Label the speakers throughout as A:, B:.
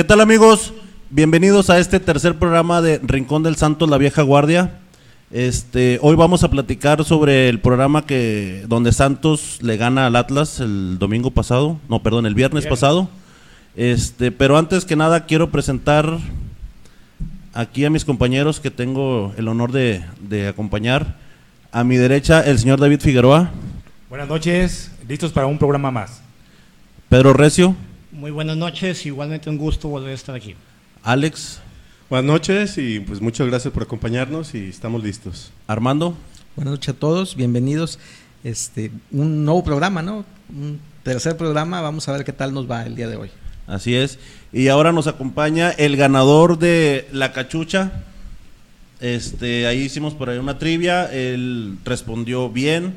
A: ¿Qué tal amigos? Bienvenidos a este tercer programa de Rincón del Santos, la vieja guardia. Este, hoy vamos a platicar sobre el programa que donde Santos le gana al Atlas el domingo pasado, no, perdón, el viernes pasado. Este, pero antes que nada quiero presentar aquí a mis compañeros que tengo el honor de, de acompañar. A mi derecha, el señor David Figueroa,
B: Buenas noches, listos para un programa más.
A: Pedro Recio,
C: Muy buenas noches, igualmente un gusto volver a estar aquí.
A: Alex,
D: Buenas noches y pues muchas gracias por acompañarnos y estamos listos.
A: Armando.
E: Buenas noches a todos, bienvenidos. Este, un nuevo programa, ¿no? Un tercer programa, vamos a ver qué tal nos va el día de hoy.
A: Así es. Y ahora nos acompaña el ganador de la cachucha. Este, ahí hicimos por ahí una trivia. Él respondió bien,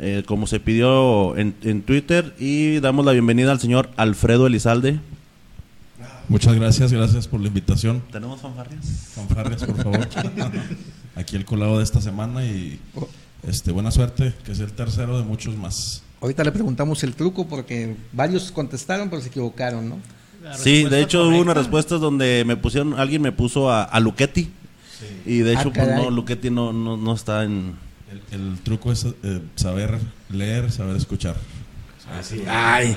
A: eh, como se pidió en, en Twitter. Y damos la bienvenida al señor Alfredo Elizalde.
F: Muchas gracias, gracias por la invitación.
A: ¿Tenemos fanfarrias?
F: Fanfarrias, por favor. Aquí el colado de esta semana y este buena suerte, que es el tercero de muchos más.
E: Ahorita le preguntamos el truco porque varios contestaron pero se equivocaron, ¿no?
A: Sí, de hecho hubo unas respuestas donde me pusieron, alguien me puso a, a Luchetti. Y de
E: Ah,
A: hecho, pues
E: caray.
A: no, Luchetti no, no, no está en.
F: El, el truco es eh, saber leer, saber escuchar.
A: ¡Ay!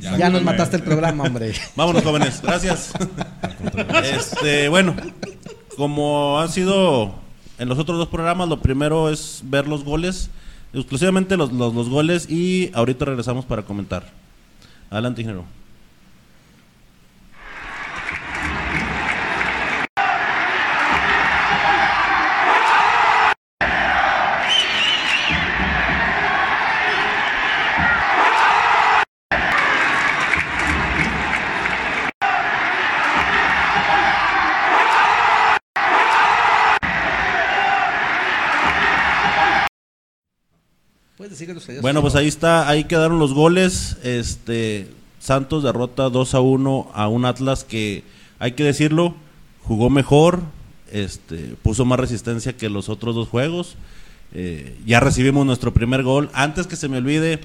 E: Ya, ya nos mataste el programa, hombre.
A: Vámonos, jóvenes. Gracias. Este, bueno, como ha sido en los otros dos programas, lo primero es ver los goles, exclusivamente los, los, los goles, y ahorita regresamos para comentar. Adelante, ingeniero. Bueno, pues ahí está, ahí quedaron los goles. Este Santos derrota 2 a 1 a un Atlas que hay que decirlo, jugó mejor, este puso más resistencia que los otros dos juegos. Eh, ya recibimos nuestro primer gol. Antes que se me olvide,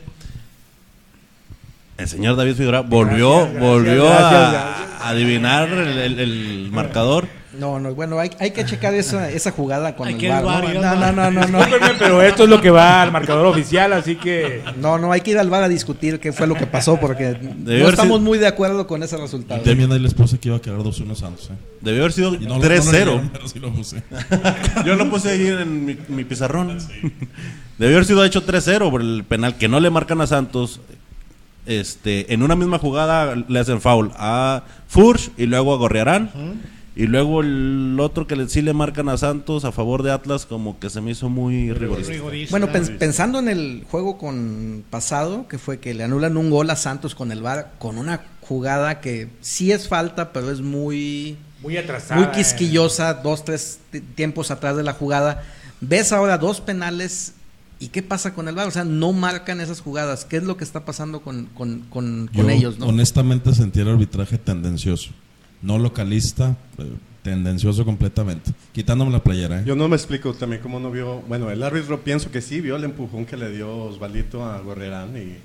A: el señor David Figueroa volvió,
B: Gracias, gracias,
A: volvió
B: gracias,
A: a,
B: gracias.
A: a adivinar el, el- el marcador.
E: No, no, bueno, hay, hay que checar esa, esa jugada con
C: Hay
E: el
C: que ir al
E: ¿no? No, no, no, no, no.
B: Pero esto es lo que va al marcador oficial, así que
E: No, no, hay que ir al bar a discutir qué fue lo que pasó porque no estamos
A: sido-
E: muy de acuerdo con ese resultado.
F: También ahí les puse que iba a quedar 2-1 Santos. ¿eh?
A: Debió haber sido
F: Y no lo- no lo
A: 3-0.
F: leyeron, pero sí lo puse.
A: Yo lo puse ahí en mi, mi pizarrón. Debió haber sido hecho 3-0 por el penal que no le marcan a Santos. Este, en una misma jugada le hacen foul a Furch y luego a Gorriarán. Y luego el otro que le- sí le marcan a Santos a favor de Atlas, como que se me hizo muy rigorista.
E: Bueno, pens- pensando en el juego con pasado, que fue que le anulan un gol a Santos con el VAR, con una jugada que sí es falta, pero es muy,
B: muy atrasada.
E: muy quisquillosa, dos, tres tiempos atrás de la jugada. Ves ahora dos penales y qué pasa con el VAR, o sea, no marcan esas jugadas. ¿Qué es lo que está pasando con, con, con- con
F: Yo
E: ellos? ¿no?
F: honestamente sentí el arbitraje tendencioso. No localista, eh, tendencioso completamente. Quitándome la playera. ¿eh?
D: Yo no me explico también cómo no vio, bueno, el árbitro pienso que sí vio el empujón que le dio Osvaldito a Gorrerán y,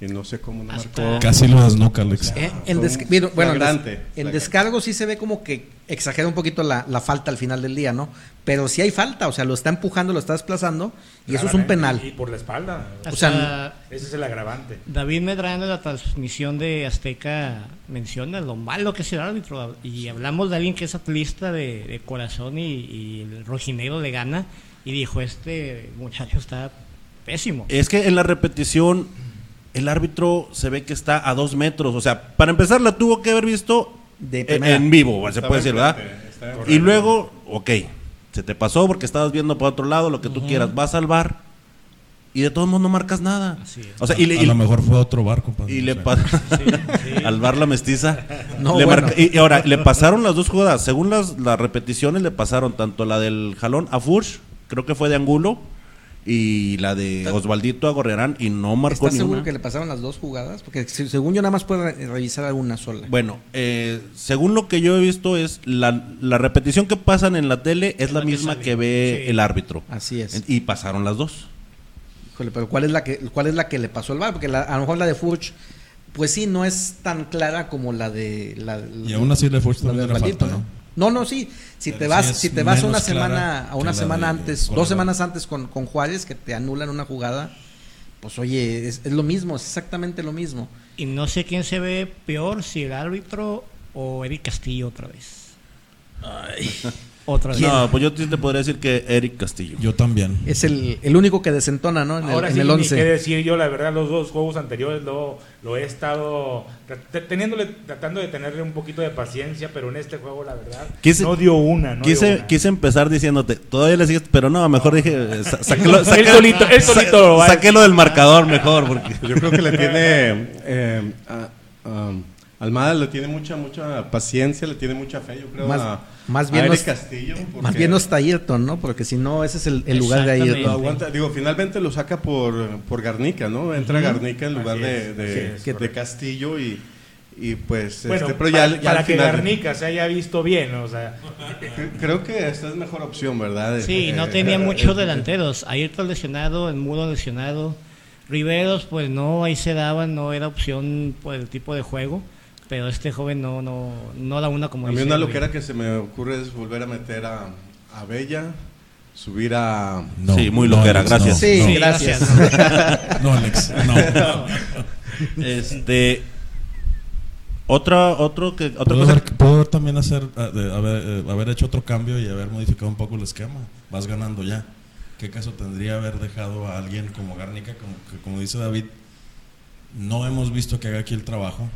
D: y no sé cómo no
C: Hasta-
D: marcó.
F: Casi lo desnuca, Alex.
E: Eh, bueno, des-
D: flagrante,
E: en
D: flagrante.
E: descargo sí se ve como que exagera un poquito la, la falta al final del día, ¿no? Pero sí hay falta, o sea, lo está empujando, lo está desplazando y eso es un penal.
B: Y por la espalda.
E: o sea,
B: Ese es el agravante.
C: David Medrano en la transmisión de Azteca menciona lo malo que es el árbitro. Y hablamos de alguien que es atlista de, de corazón y, y el rojinegro le gana. Y dijo: Este muchacho está pésimo.
A: Es que en la repetición el árbitro se ve que está a dos metros. O sea, para empezar la tuvo que haber visto
E: De
A: en,
E: primera.
A: en vivo, se
D: Estaba
A: puede decir, ¿verdad? Y luego, ok, se te pasó porque estabas viendo para otro lado, lo que tú quieras, vas al bar y de todos modos no marcas nada.
C: Así es.
A: O sea, y le,
F: a
A: y-
F: lo mejor fue otro bar, compadre.
A: y le
C: sí.
A: al bar la mestiza.
E: No,
A: Le
E: bueno.
A: marca- y, y ahora, le pasaron las dos jugadas. Según las, las repeticiones, le pasaron tanto la del jalón a Furch, creo que fue de Angulo, y la de Osvaldito a Gorriarán, y no marcó
E: ¿Estás
A: ni
E: seguro
A: una.
E: que le pasaron las dos jugadas? Porque se- según yo nada más puedo re- revisar alguna sola.
A: Bueno, eh, según lo que yo he visto es la, la repetición que pasan en la tele es la,
C: la que
A: misma
C: sale.
A: que ve
C: Sí.
A: el árbitro.
E: Así es.
A: Y pasaron las dos.
E: Híjole, pero ¿cuál es la que cuál es la que le pasó al VAR? Porque la- a lo mejor la de Furch pues sí, no es tan clara como la de la,
F: Y aún así
E: la de
F: también la
E: Osvaldito,
F: falta,
E: ¿no? No, no, sí. Si
F: Pero
E: te vas, si te vas una semana, a una semana
F: de
E: antes, dos semanas antes con, con Juárez, que te anulan una jugada, pues oye, es, es lo mismo, es exactamente lo mismo.
C: Y no sé quién se ve peor, si el árbitro o Eric Castillo otra vez. Otra vez.
A: No, pues yo te podría decir que Eric Castillo.
F: Yo también.
E: Es el, el único que desentona, ¿no? En
B: Ahora
E: el,
B: sí,
E: en el
B: ni
E: 11.
B: qué decir yo, la verdad, los dos juegos anteriores lo, lo he estado teniéndole, tratando de tenerle un poquito de paciencia, pero en este juego, la verdad,
A: Quise-
B: no dio una. No dio
A: Quise,
B: una.
A: quise empezar diciéndote, todavía le sigues, pero no, mejor dije, eh, sa- saquélo,
B: Él
A: saqué-
B: solito-
A: saquélo del marcador mejor, porque
D: Pues yo creo que le tiene. eh, a- a- Almada le tiene mucha, mucha paciencia, le tiene mucha fe, yo creo.
E: Más-
D: a,
E: más
D: a
E: bien
D: Eric
E: no-
D: Castillo.
E: Más bien no está Ayrton, ¿no? Porque si no, ese es el, el lugar de. Ayrton.
D: aguanta, digo, finalmente lo saca por, por Garnica, ¿no? Entra Garnica en lugar de, de,
B: es.
D: Castillo y, y pues.
B: Bueno,
D: este, pero ya,
B: para,
D: ya al
B: para que
D: final-
B: Garnica se haya visto bien, o sea,
D: cre- Creo que esta es mejor opción, ¿verdad?
C: Sí, no
D: Eh,
C: tenía
D: eh,
C: muchos
D: eh,
C: delanteros. Ayrton lesionado, el Muro lesionado. Riveros, pues no, ahí se daban, no era opción por el tipo de juego. Pero este joven no, no, no da una como
D: A mí
C: dice
D: una loquera que se me ocurre es volver a meter a, a Bella, subir a...
F: No,
A: Sí, muy
F: no,
A: loquera,
F: Alex,
A: gracias.
F: no,
E: Sí,
F: no.
C: Sí,
E: gracias.
F: No, Alex, no.
A: este otra otro que otra
F: Pudo
A: cosa
F: haber, haber también hacer, de- haber, eh, haber hecho otro cambio y haber modificado un poco el esquema. Vas ganando ya. ¿Qué caso tendría haber dejado a alguien como Garnica, como, que, como dice David? No hemos visto que haga aquí el trabajo.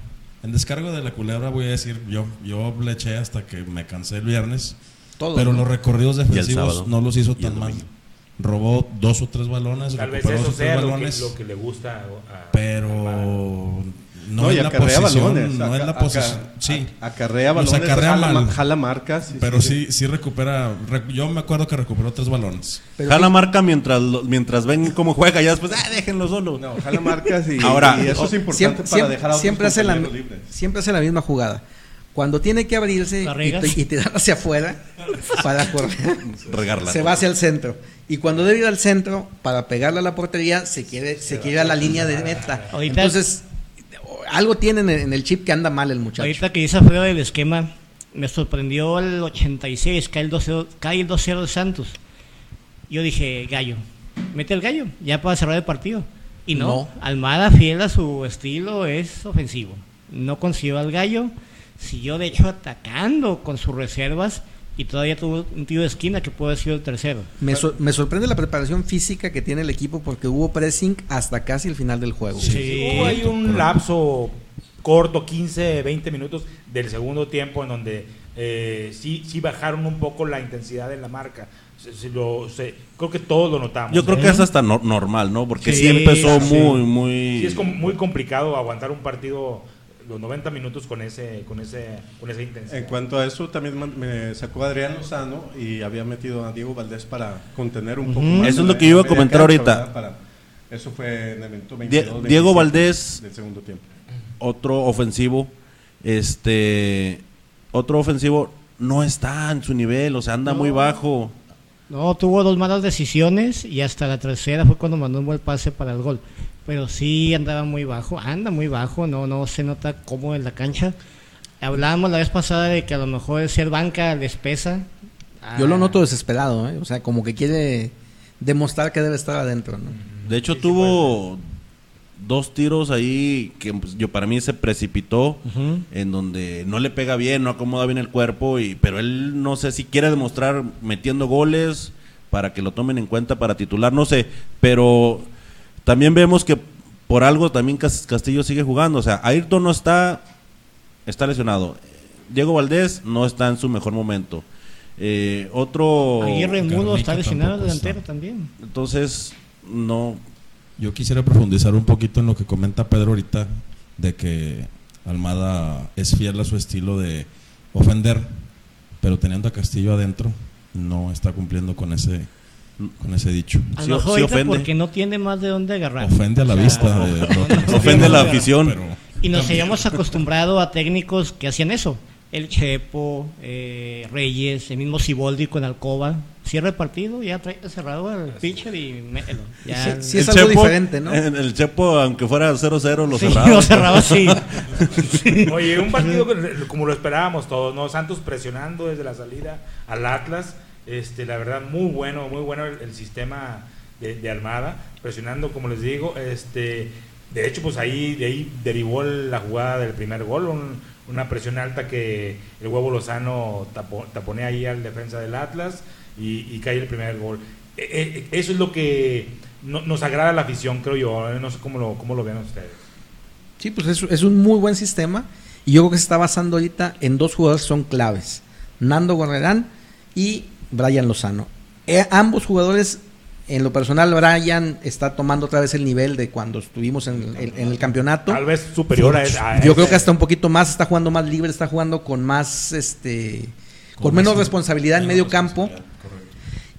F: En descargo de la culebra voy a decir, yo, yo le eché hasta que me cansé el viernes,
E: Todo.
F: pero
E: ¿no?
F: los recorridos defensivos no los hizo tan mal. Robó dos o tres balones,
B: tal vez eso
F: dos o tres
B: sea lo que,
F: balones,
B: lo que le gusta a, a-
F: pero no,
D: No, y
F: es la
D: acarrea
F: posición,
D: balones.
F: no es la posición.
D: aca-
F: Sí,
D: Acarrea
F: Los
D: balones,
F: acarrea
D: jala,
F: mal.
D: ma- jala marcas. y
F: pero sí, sí recupera. rec- yo me acuerdo que recuperó tres balones.
E: Pero
A: jala
E: sí,
A: marca mientras mientras ven cómo juega ya después ah, déjenlo solo.
D: No, jala marcas y,
A: Ahora,
D: y eso es importante
E: siempre,
D: para
E: siempre-
D: dejar a otros
E: siempre hace la,
D: libres.
E: siempre hace la misma jugada. Cuando tiene que abrirse
C: ¿La
E: y, y tirar hacia afuera para correr,
A: Regarla.
E: se va hacia el centro. Y cuando debe ir al centro para pegarle a la portería, se quiere, se quiere a la línea de meta.
C: Ahorita-
E: Entonces, algo tiene en el, chip que anda mal el muchacho.
C: Ahorita que dice Alfredo del esquema, me sorprendió el 86, cae el 2-0 cae el 2-0 de Santos. Yo dije, gallo, mete el gallo, ya para cerrar el partido. Y no,
E: No.
C: Almada, fiel a su estilo, es ofensivo. No consiguió al gallo, siguió de hecho atacando con sus reservas y todavía tuvo un tiro de esquina que puede haber sido el tercero.
E: Me, sor- me sorprende la preparación física que tiene el equipo porque hubo pressing hasta casi el final del juego.
C: Sí.
B: Hubo ahí un lapso corto, 15, 20 minutos del segundo tiempo en donde eh, sí, sí bajaron un poco la intensidad de la marca. Se- se lo- se- creo que todos lo notamos.
A: Yo creo
B: ¿eh?
A: que es hasta no- normal, ¿no? Porque sí,
C: Sí,
A: empezó
B: sí.
A: muy muy
B: Sí, es com- muy complicado aguantar un partido los 90 minutos con ese con ese con esa intensidad.
D: En cuanto a eso, también me sacó Adrián Lozano y había metido a Diego Valdés para contener un poco más.
A: Eso es lo que yo iba a comentar ahorita.
D: Para- eso fue en el minuto
A: Die-
D: 22,
A: Diego
D: 27
A: Valdés
D: del segundo tiempo.
A: otro ofensivo, este, otro ofensivo no está en su nivel, o sea, anda muy bajo.
C: No, tuvo dos malas decisiones y hasta la tercera fue cuando mandó un buen pase para el gol. Pero sí andaba muy bajo, anda muy bajo, no, no se nota cómo en la cancha. Hablábamos la vez pasada de que a lo mejor el ser banca les pesa.
E: Yo lo
C: Ah,
E: noto desesperado, ¿eh? o sea, como que quiere demostrar que debe estar adentro. ¿no?
A: De hecho, tuvo dos tiros ahí que pues, yo para mí se precipitó, en donde no le pega bien, no acomoda bien el cuerpo, y pero él no sé si quiere demostrar metiendo goles para que lo tomen en cuenta para titular, no sé, pero también vemos que por algo también Cas- Castillo sigue jugando, o sea, Ayrton no está, está lesionado, Diego Valdés no está en su mejor momento. Eh, otro
C: Aguirre Mudo está lesionado delantero
F: está.
C: también.
A: entonces no
F: Yo quisiera profundizar un poquito en lo que comenta Pedro ahorita, de que Almada es fiel a su estilo de ofender, pero teniendo a Castillo adentro, no está cumpliendo con ese, con ese dicho.
C: A
A: Sí,
C: lo mejor
A: sí ofende.
C: porque no tiene más de dónde agarrar.
F: Ofende a la
C: O sea,
F: vista. de-
A: Ofende a la afición.
F: pero
C: Y nos
F: también-
C: habíamos acostumbrado a técnicos que hacían eso. el Chepo, eh, Reyes, el mismo Siboldi con Alcoba. Cierra el partido, ya trae cerrado al pitcher y mételo. Ya,
E: Sí, sí es algo diferente, ¿no?
A: en El Chepo, aunque fuera 0-0, lo
C: Sí,
A: cerraba.
C: lo cerraba así.
B: Oye, un partido como lo esperábamos todos, ¿no? Santos presionando desde la salida al Atlas. Este, la verdad, muy bueno, muy bueno el, sistema de, de Almada, presionando, como les digo, este, de hecho, pues ahí, de ahí derivó la jugada del primer gol, un- una presión alta que el huevo Lozano tapo- taponea ahí al defensa del Atlas y, cae el primer gol. E- e- eso es lo que no- nos agrada la afición, creo yo. ¿eh? No sé cómo lo, cómo lo ven ustedes.
E: Sí, pues es, es un muy buen sistema y yo creo que se está basando ahorita en dos jugadores que son claves, Nando Guarrerán y Brian Lozano. Eh, ambos jugadores, en lo personal, Brian está tomando otra vez el nivel de cuando estuvimos en, el campeonato.
B: Tal vez superior a, a
E: Yo creo
B: ese-
E: que hasta un poquito más, está jugando más libre, está jugando con más, este, con, menos responsabilidad en medio campo.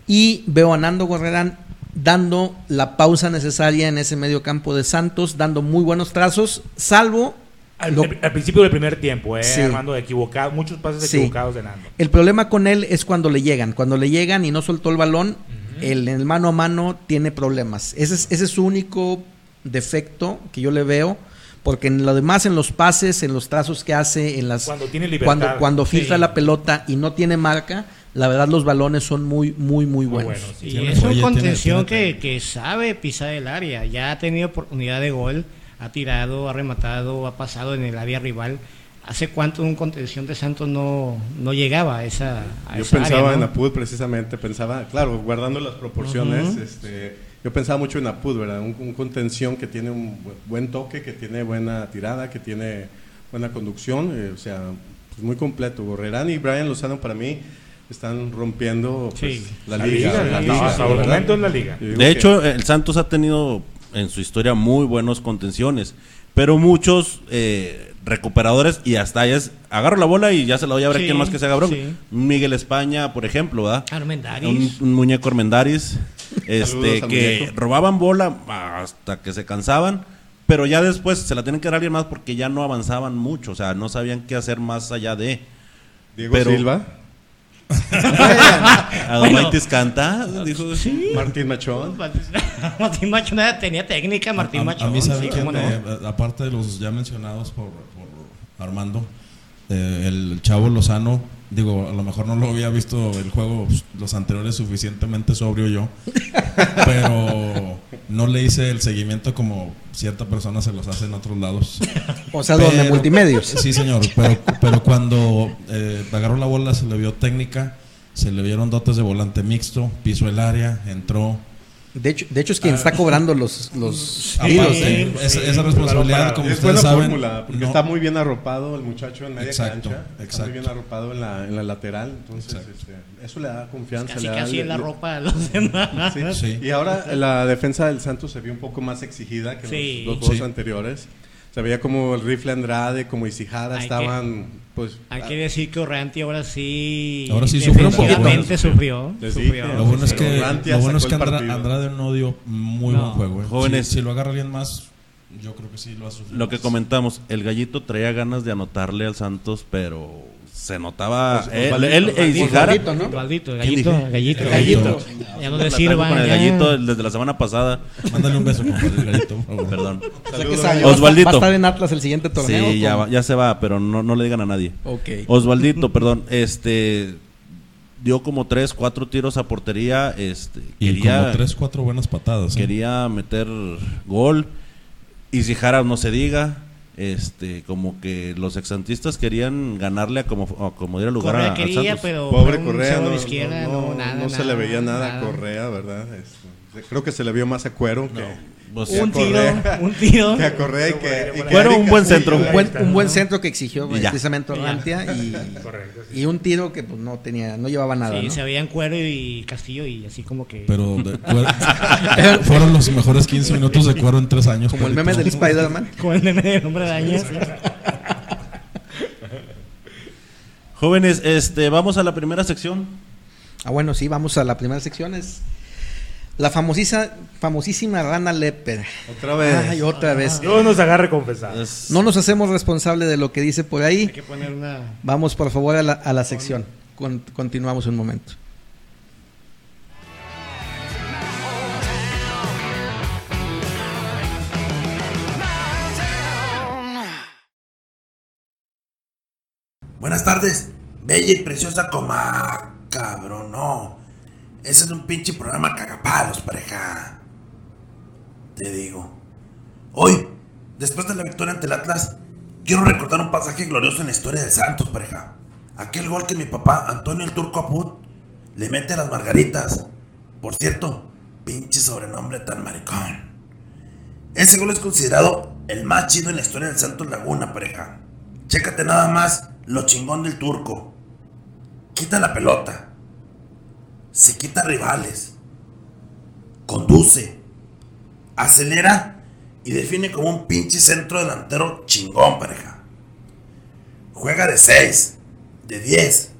E: Y veo a Nando Guarrerán dando la pausa necesaria en ese medio campo de Santos, dando muy buenos trazos, salvo
B: Al,
E: lo-
B: al principio del primer tiempo, eh,
E: Sí.
B: Armando, equivocado, muchos pases
E: Sí.
B: equivocados de Nando.
E: el problema con él es cuando le llegan. Cuando le llegan y no soltó el balón, él en el mano a mano tiene problemas. Ese es, ese es su único defecto que yo le veo. Porque en lo demás, en los pases, en los trazos que hace, en las
B: Cuando tiene libertad.
E: cuando, cuando filtra
C: Sí.
E: la pelota y no tiene marca, la verdad los balones son muy, muy, muy
B: Muy
E: buenos.
C: Y es un contención
F: tiene-
C: que, que sabe pisar el área. Ya ha tenido oportunidad de gol, ha tirado, ha rematado, ha pasado en el área rival. ¿Hace cuánto un contención de Santos no, no llegaba a esa, a
D: Yo
C: esa
D: pensaba
C: área,
D: en
C: ¿no?
D: Apud precisamente, pensaba, claro, guardando las proporciones,
C: Ujú.
D: este, yo pensaba mucho en Apud, ¿verdad? Un, un contención que tiene un bu- buen toque, que tiene buena tirada, que tiene buena conducción, eh, o sea, pues muy completo. Gorrerán y Brian Lozano para mí están rompiendo pues,
C: Sí.
D: la,
B: La
D: liga.
B: liga,
D: la
B: la
D: liga,
B: liga, hasta el
D: ¿verdad?
B: momento es la liga.
A: De hecho, el Santos ha tenido en su historia muy buenos contenciones, pero muchos eh, recuperadores y hasta ellas agarro la bola y ya se la doy a ver
C: Sí,
A: quién más que se haga bronca.
C: sí.
A: Miguel España, por ejemplo, ¿verdad? Un,
C: Armendáriz.
A: un muñeco Armendaris, este, que
D: muñeco.
A: robaban bola hasta que se cansaban, pero ya después se la tienen que dar a alguien más porque ya no avanzaban mucho, o sea, no sabían qué hacer más allá de.
D: Diego
A: pero-
D: Silva,
A: Adamaitis canta, dijo.
C: Sí.
D: Martín Machón.
C: Martín Machón tenía técnica, Martín
F: a, a
C: Machón.
F: mí sabe
C: sí,
F: que
C: cómo no.
F: eh, aparte de los ya mencionados por, por Armando, eh, el chavo Lozano, digo, a lo mejor no lo había visto el juego pues, los anteriores suficientemente sobrio yo, pero no le hice el seguimiento como cierta persona se los hace en otros lados.
E: O sea, donde multimedios.
F: Sí, señor, pero, pero cuando eh, agarró la bola se le vio técnica, se le vieron dotes de volante mixto, pisó el área, entró.
E: De hecho, de hecho es quien está cobrando los, los
C: Sí,
E: tiros.
C: sí.
F: esa, responsabilidad, como
D: es
F: ustedes
D: buena
F: saben,
D: fórmula, porque
F: no-
D: está muy bien arropado el muchacho en media
F: Exacto,
D: cancha. Está
F: exacto.
D: muy bien arropado en la, en la lateral. Entonces, este, eso le da confianza.
C: Casi,
D: le da-
C: casi en la
D: le-
C: ropa a los demás.
D: Sí.
F: Sí.
D: Y ahora la defensa del Santos se vio un poco más exigida que
C: Sí.
D: los, los juegos
F: Sí.
D: anteriores. Se veía como el rifle Andrade, como Isijara
C: Hay
D: estaban, pues...
C: Hay
D: ah,
C: que decir que Orranti ahora sí.
F: Ahora sí sufrió un poco.
C: defensivamente sufrió.
F: Lo bueno es que, lo bueno es que Andra-. Andrade no dio muy
C: No.
F: buen juego. ¿eh?
A: Jóvenes.
F: Si, si lo agarra alguien más, yo creo que sí lo ha sufrido.
A: Lo que comentamos, el gallito traía ganas de anotarle al Santos, pero se notaba.
D: Os-
A: él,
D: Osvaldito,
A: él e
D: Osvaldito.
A: Isijara.
E: Osvaldito, ¿no?
C: Osvaldito, el
A: ¿Quién
C: gallito, gallito.
F: Gallito.
C: Ya no le sirvan.
A: con el gallito desde la semana pasada.
F: Mándale un beso, compadre, el gallito, por favor.
A: Perdón.
E: O sea que
D: Saludos.
E: esa- va a
A: Osvaldito.
E: estar en Atlas el siguiente torneo.
A: Sí, ya, ya se va, pero no, no le digan a nadie.
E: Ok.
A: Osvaldito, perdón, este dio como tres, cuatro tiros a portería, este
F: Y
A: quería,
F: como tres, cuatro buenas patadas. ¿eh?
A: quería meter gol. Y si Jara no se diga, este, como que los exantistas querían ganarle a como, a como diera lugar a,
C: Correa
A: al
C: quería,
A: Santos.
C: pero.
D: Pobre Correa, no, no,
C: no,
D: no-
C: nada,
D: no se le veía nada, a Correa, ¿verdad? Es- creo que se le vio más a Cuero que,
A: Pues,
C: Un tiro, un tiro.
D: que a Correa y que... y que
A: Bueno,
D: Eric
A: un buen centro.
E: Un buen, un buen centro que exigió
A: Y
E: precisamente. Orrantia y,
B: Correcto, sí.
E: y un tiro que pues no tenía, no llevaba nada.
C: Sí,
E: ¿no?
C: se veían Cuero y Castillo y así como que.
F: Pero de- fueron- fueron los mejores 15 minutos de cuero en tres años.
E: Como el meme del Spider-Man.
C: Con el meme de nombre de Dañas.
A: Jóvenes, este, vamos a la primera sección.
E: Ah, bueno, sí, vamos a la primera sección. Es La famosísima, famosísima rana Leper.
D: Otra vez.
E: Ay, otra vez.
B: Dios nos agarre confesar.
A: Es-
E: No nos hacemos responsable de lo que dice por
C: Hay
E: ahí.
C: que poner una...
E: Vamos por favor a la, a la sección. Con- continuamos un momento.
G: Buenas tardes, bella y preciosa coma. Cabrón, no. Ese es un pinche programa cagapalos, pareja. Te digo. Hoy, después de la victoria ante el Atlas, quiero recordar un pasaje glorioso en la historia de Santos, pareja. Aquel gol que mi papá, Antonio el Turco Aput, le mete a las margaritas. Por cierto, pinche sobrenombre tan maricón. Ese gol es considerado el más chido en la historia del Santos Laguna, pareja. Chécate nada más lo chingón del turco. Quita la pelota. Se quita rivales. Conduce. Acelera y define como un pinche centro delantero chingón, pareja. Juega de 6, de 10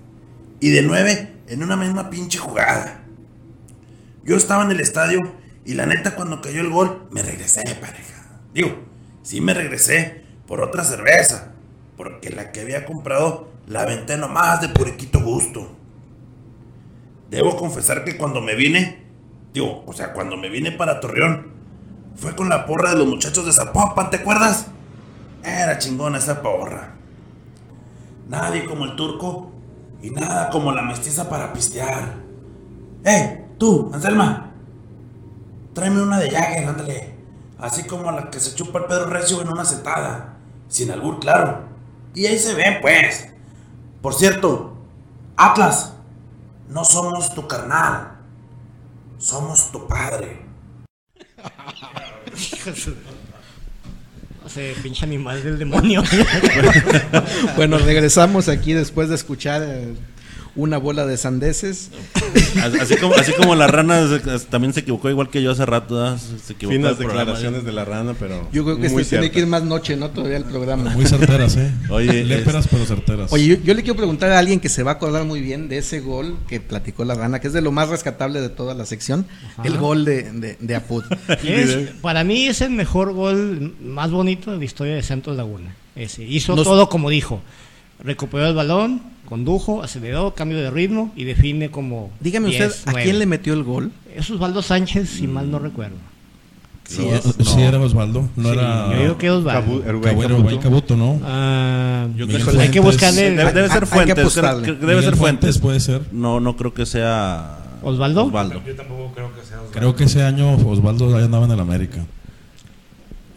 G: y de 9 en una misma pinche jugada. Yo estaba en el estadio y la neta cuando cayó el gol me regresé, pareja. Digo, sí me regresé por otra cerveza, porque la que había comprado la aventé nomás de puriquito gusto. Debo confesar que cuando me vine, digo, o sea, cuando me vine para Torreón, fue con la porra de los muchachos de Zapopan, ¿te acuerdas? Era chingona esa porra. Nadie como el turco y nada como la mestiza para pistear. ¡Eh, tú, Anselma! Tráeme una de Jagger, ándale. Así como la que se chupa el Pedro Recio en una sentada. Sin albur, claro. Y ahí se ven, pues. Por cierto, Atlas, no somos tu carnal. Somos tu padre.
C: Ese pinche animal del demonio.
E: Bueno, regresamos aquí después de escuchar eh, una bola de sandeces.
A: Así como, así como la rana se- también se equivocó igual que yo hace rato. Se equivocó
D: Finas declaraciones de la rana, pero.
E: Yo creo que
D: muy
E: este tiene que ir más noche, ¿no? Todavía el programa.
F: Muy certeras, ¿eh?
A: Oye,
F: Léperas, pero certeras.
E: Oye, yo, yo le quiero preguntar a alguien que se va a acordar muy bien de ese gol que platicó la rana, que es de lo más rescatable de toda la sección, el gol de, de, de Apud.
C: Es- para mí es el mejor gol más bonito de la historia de Santos Laguna. Ese. Hizo
E: Nos-
C: todo como dijo. Recuperó el balón, condujo, aceleró, cambio de ritmo y define como.
E: Dígame
C: 10,
E: usted, ¿a
C: 9.
E: quién le metió el gol?
C: Es Osvaldo Sánchez, si mal no recuerdo.
E: Sí,
F: No,
E: es.
F: sí era Osvaldo, no
C: Sí,
F: era.
C: yo digo que Osvaldo.
D: Cabu- Rubén
F: Cabu-
D: Cabuto.
F: Rubén Cabuto, ¿no?
C: Ah,
A: Yo
F: Miguel
A: creo que
C: hay que buscarle.
A: Debe, ser Fuentes. debe
F: Miguel
A: ser
F: Fuentes
A: Fuentes.
F: puede ser.
A: No, no creo que sea.
C: ¿Osvaldo?
A: Osvaldo.
B: Yo tampoco creo que sea Osvaldo.
F: Creo que ese año Osvaldo ya andaba en el América.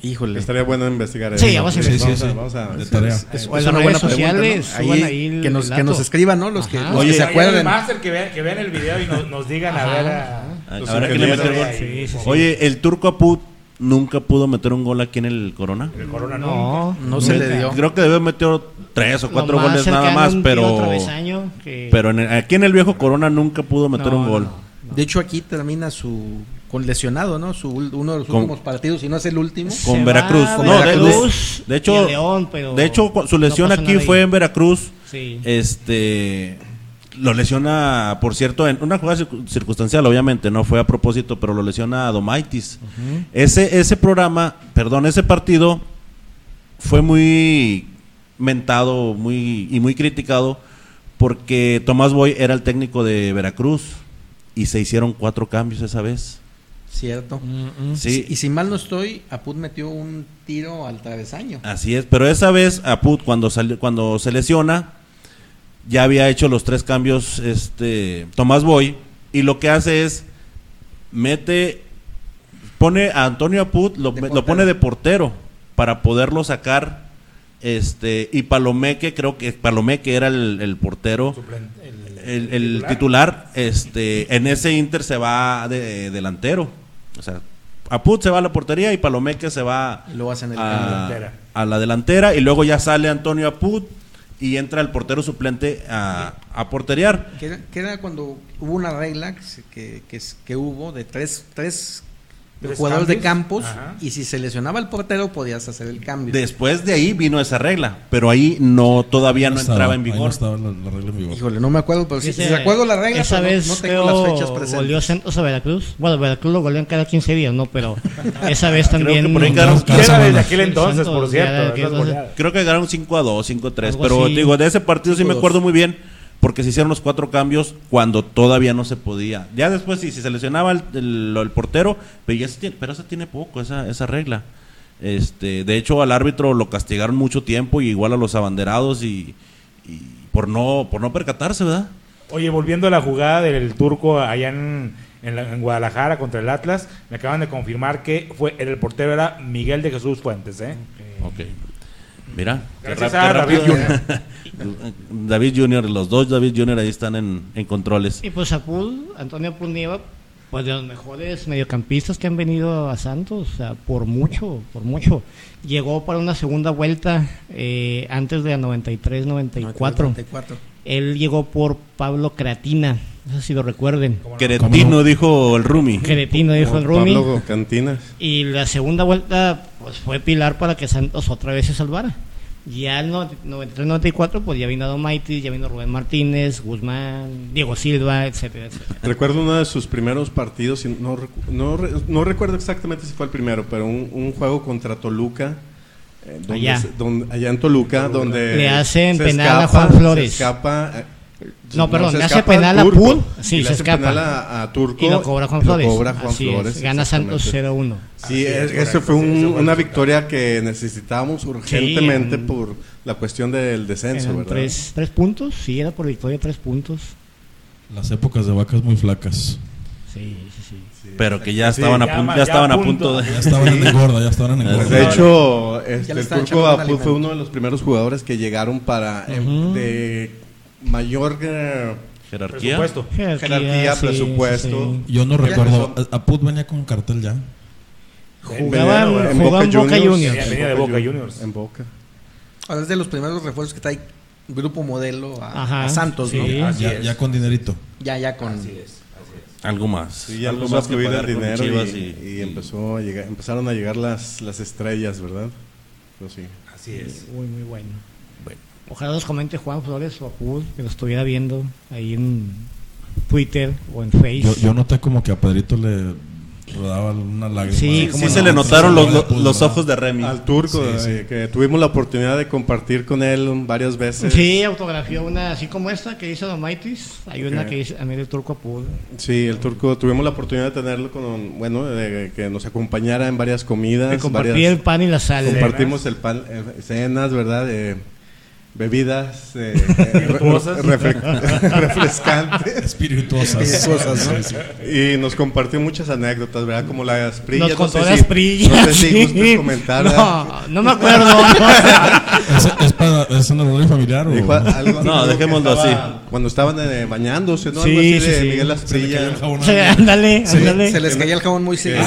E: Híjole.
D: Estaría bueno investigar
C: Sí,
D: eso.
C: vamos a
F: Sí,
C: investigar.
F: sí,
D: Vamos
F: sí.
D: a- vamos a-
F: De tarea.
E: Es,
C: O en
E: es
C: las
E: una
C: redes
E: buena
C: sociales,
E: pregunta, ¿no? Ahí,
C: ahí
E: que, nos, que nos escriban, ¿no? Los que, los
A: Oye,
E: que se
B: el
E: acuerden.
B: máster que vean, que vean el video y nos, nos digan a
C: Ajá.
B: ver a.
A: Ah,
B: los
A: habrá que le meter gol.
C: Sí, sí, sí.
A: Oye, el turco Aput nunca pudo meter un gol aquí en el Corona.
B: El Corona no.
C: No,
E: No se le dio.
A: Creo que debe meter tres o cuatro goles nada más, pero. Pero en el- aquí en el viejo Corona nunca pudo meter
C: No,
A: un gol.
C: no.
E: De hecho, aquí termina su con lesionado, ¿no? Su, uno de los
A: Con-
E: últimos partidos, y no es el último.
A: Con
C: Se
A: Veracruz.
C: va a
A: No, de-
C: Veracruz
A: de, de hecho,
C: León, pero
A: de hecho, su lesión
C: no
A: aquí fue en Veracruz.
C: Sí.
A: Este lo lesiona, por cierto, en una jugada circu- circunstancial, obviamente, no fue a propósito, pero lo lesiona a Domaitis. Ese ese programa, perdón, ese partido fue muy mentado, muy y muy criticado porque Tomás Boy era el técnico de Veracruz y se hicieron cuatro cambios esa vez.
E: Cierto.
A: Sí,
E: Y si mal no estoy, Apud metió un tiro al travesaño.
A: Así es, pero esa vez Aput cuando salió, cuando se lesiona ya había hecho los tres cambios este Tomás Boy y lo que hace es mete pone a Antonio Aput lo, pone de portero para poderlo sacar este y Palomeque creo que Palomeque era el, el portero
B: Suplente, el,
A: el, el titular este en ese Inter se va de, delantero o sea Aput se va a la portería y Palomeque se va
E: Y luego hacen el
A: a,
E: cambio.
B: delantera.
A: a la delantera y luego ya sale Antonio Aput y entra el portero suplente a, a porteriar.
E: Que era, cuando hubo una regla que, que, que, que hubo de tres, tres
B: Tres
E: jugadores de campos
B: Ajá.
E: y si se lesionaba el portero podías hacer el cambio.
A: Después de ahí vino esa regla, pero ahí no todavía no,
F: estaba,
A: entraba en
F: ahí no
A: vigor.
F: estaba la, la regla en vigor.
E: Híjole, no me acuerdo, pero si,
C: Ese-
E: si se acuerdo la regla,
C: Esa
E: no-
C: vez
E: no, tengo
C: creo,
E: las fechas presentes.
C: goleó Santos a Veracruz. Bueno, Veracruz lo golean cada 15 días, ¿no? Pero esa vez también.
A: que por ahí quedaron
B: Y era desde
F: semana.
B: aquel entonces,
C: Santos,
B: por
C: ya
B: cierto.
C: de aquel
B: esas
C: entonces.
B: goleadas.
A: Creo que ganaron 5 a 2, 5 a 3,
C: Algo
A: pero
C: así.
A: digo, de ese partido sí me
E: 5-2.
A: acuerdo muy bien porque se hicieron los cuatro cambios cuando todavía no se podía. Ya después si, si se lesionaba el, el- el portero, pero ya se tiene, pero esa tiene poco esa esa regla. Este, de hecho al árbitro lo castigaron mucho tiempo y igual a los abanderados y, y por no por no percatarse, ¿verdad?
B: Oye, volviendo a la jugada del turco allá en, en la- en Guadalajara contra el Atlas, me acaban de confirmar que fue el portero era Miguel de Jesús Fuentes, ¿eh?
A: Ok. Mira,
B: Gracias a David. Junior.
A: David Junior, los dos David Junior ahí están en, en controles.
C: Y pues Apul, Antonio Apul Nieva, pues de los mejores mediocampistas que han venido a Santos, o sea, por mucho, por mucho. Llegó para una segunda vuelta eh, antes de la 93-94.
E: 94.
C: Él llegó por Pablo Creatina, no sé si lo recuerden.
A: Queretino,
F: ¿Cómo no?
A: dijo el Rumi.
C: Queretino dijo el Rumi.
D: Pablo Cantinas.
C: Y la segunda vuelta pues fue Pilar para que Santos otra vez se salvara. Ya el no- 93-94 pues ya vino Domaitis, ya vino Rubén Martínez, Guzmán, Diego Silva, etcétera, etcétera.
D: Recuerdo uno de sus primeros partidos, y no, recu- no, no recuerdo exactamente si fue el primero, pero un, un juego contra Toluca. Eh, donde
C: Allá.
D: se- donde- allá en Toluca, donde
C: Le hacen penal a
D: escapa-
C: Juan Flores.
D: Se escapa, eh,
C: No, perdón,
D: se
C: le hace penal a
D: Turco,
C: Pool, sí,
D: y le
C: se
D: hace
C: escapa.
D: penal a, a Turco
C: Y lo cobra Juan Flores.
D: cobra Juan
C: Así es,
D: Flores,
C: Gana Santos
D: exactamente.
C: 0-1.
D: Sí,
B: es,
D: es- fue
B: sí,
D: un- una victoria que necesitábamos urgentemente
C: en-
D: por la cuestión del descenso,
C: Eran
D: ¿verdad?
C: tres, tres puntos, sí, era por victoria tres puntos.
F: Las épocas de vacas muy flacas.
C: Sí, sí.
A: Pero que ya
D: Sí.
A: estaban a
B: Ya
A: punto, ya
B: ya
A: estaban
B: a
A: a
B: punto.
A: de
F: Ya estaban en engorda, ya estaban en engorda.
D: De hecho, este, el Turco Abud fue uno de los primeros jugadores que llegaron para
C: Ujú.
D: de mayor eh,
A: jerarquía.
B: Presupuesto.
D: jerarquía,
C: sí,
D: presupuesto.
C: sí.
F: Yo no recuerdo. Aput venía con cartel ya.
C: Jugaban,
D: Venía en
C: jugaban
D: Boca
C: Boca
D: Juniors.
C: Juniors.
B: Venía- venía de Boca Juniors.
D: En Boca.
E: Ahora es de los primeros refuerzos que trae grupo modelo a,
C: Ajá,
E: a Santos,
C: sí.
E: ¿no?
B: Así
F: Ya,
B: es.
F: ya con dinerito.
E: Ya, ya con.
B: Así es.
A: Algo más.
D: Sí,
A: Algo más que
D: el dinero y,
A: y-
D: y empezó a llegar, empezaron a llegar las, las estrellas, ¿verdad? Pues sí.
B: Así es.
C: Muy, muy bueno.
A: Bueno.
C: Ojalá nos comente Juan Flores o Apul, que lo estuviera viendo ahí en Twitter o en Face.
F: Yo, yo noté como que a Pedrito le rodaba una lágrima.
C: Sí,
A: Sí, se
C: no.
A: le notaron los, los
F: ¿verdad?
A: ojos de Remy.
D: Al turco,
F: Sí, sí.
D: eh, que tuvimos la oportunidad de compartir con él varias veces.
C: Sí, autografió una así como esta que dice Domaitis. Hay una
D: Ok.
C: que dice a mí del turco Apul.
D: Sí, el turco, tuvimos la oportunidad de tenerlo con, bueno, de que nos acompañara en varias comidas. Varias-
C: el pan y la sal.
D: compartimos el pan, eh, cenas, ¿verdad? Bebidas eh, refre- refrescantes.
F: Espirituosas.
E: Espirituosas, ¿no?
F: Sí, sí.
D: Y nos compartió muchas anécdotas, ¿verdad? Como las prillas.
C: Nos contó
D: no sé
C: las
D: si,
C: prillas.
D: No sé si
C: sí.
D: comentar.
C: No, no me acuerdo.
F: ¿Es, es para, ¿Es un error familiar o...?
D: Dijo algo-
A: No, dejémoslo
D: estaba- Cuando estaban eh, bañándose, ¿no?
C: Sí,
D: algo así
C: sí,
D: de
C: sí.
D: Miguel
C: ándale,
E: Se,
C: ándale.
E: se les caía el jabón muy seguido.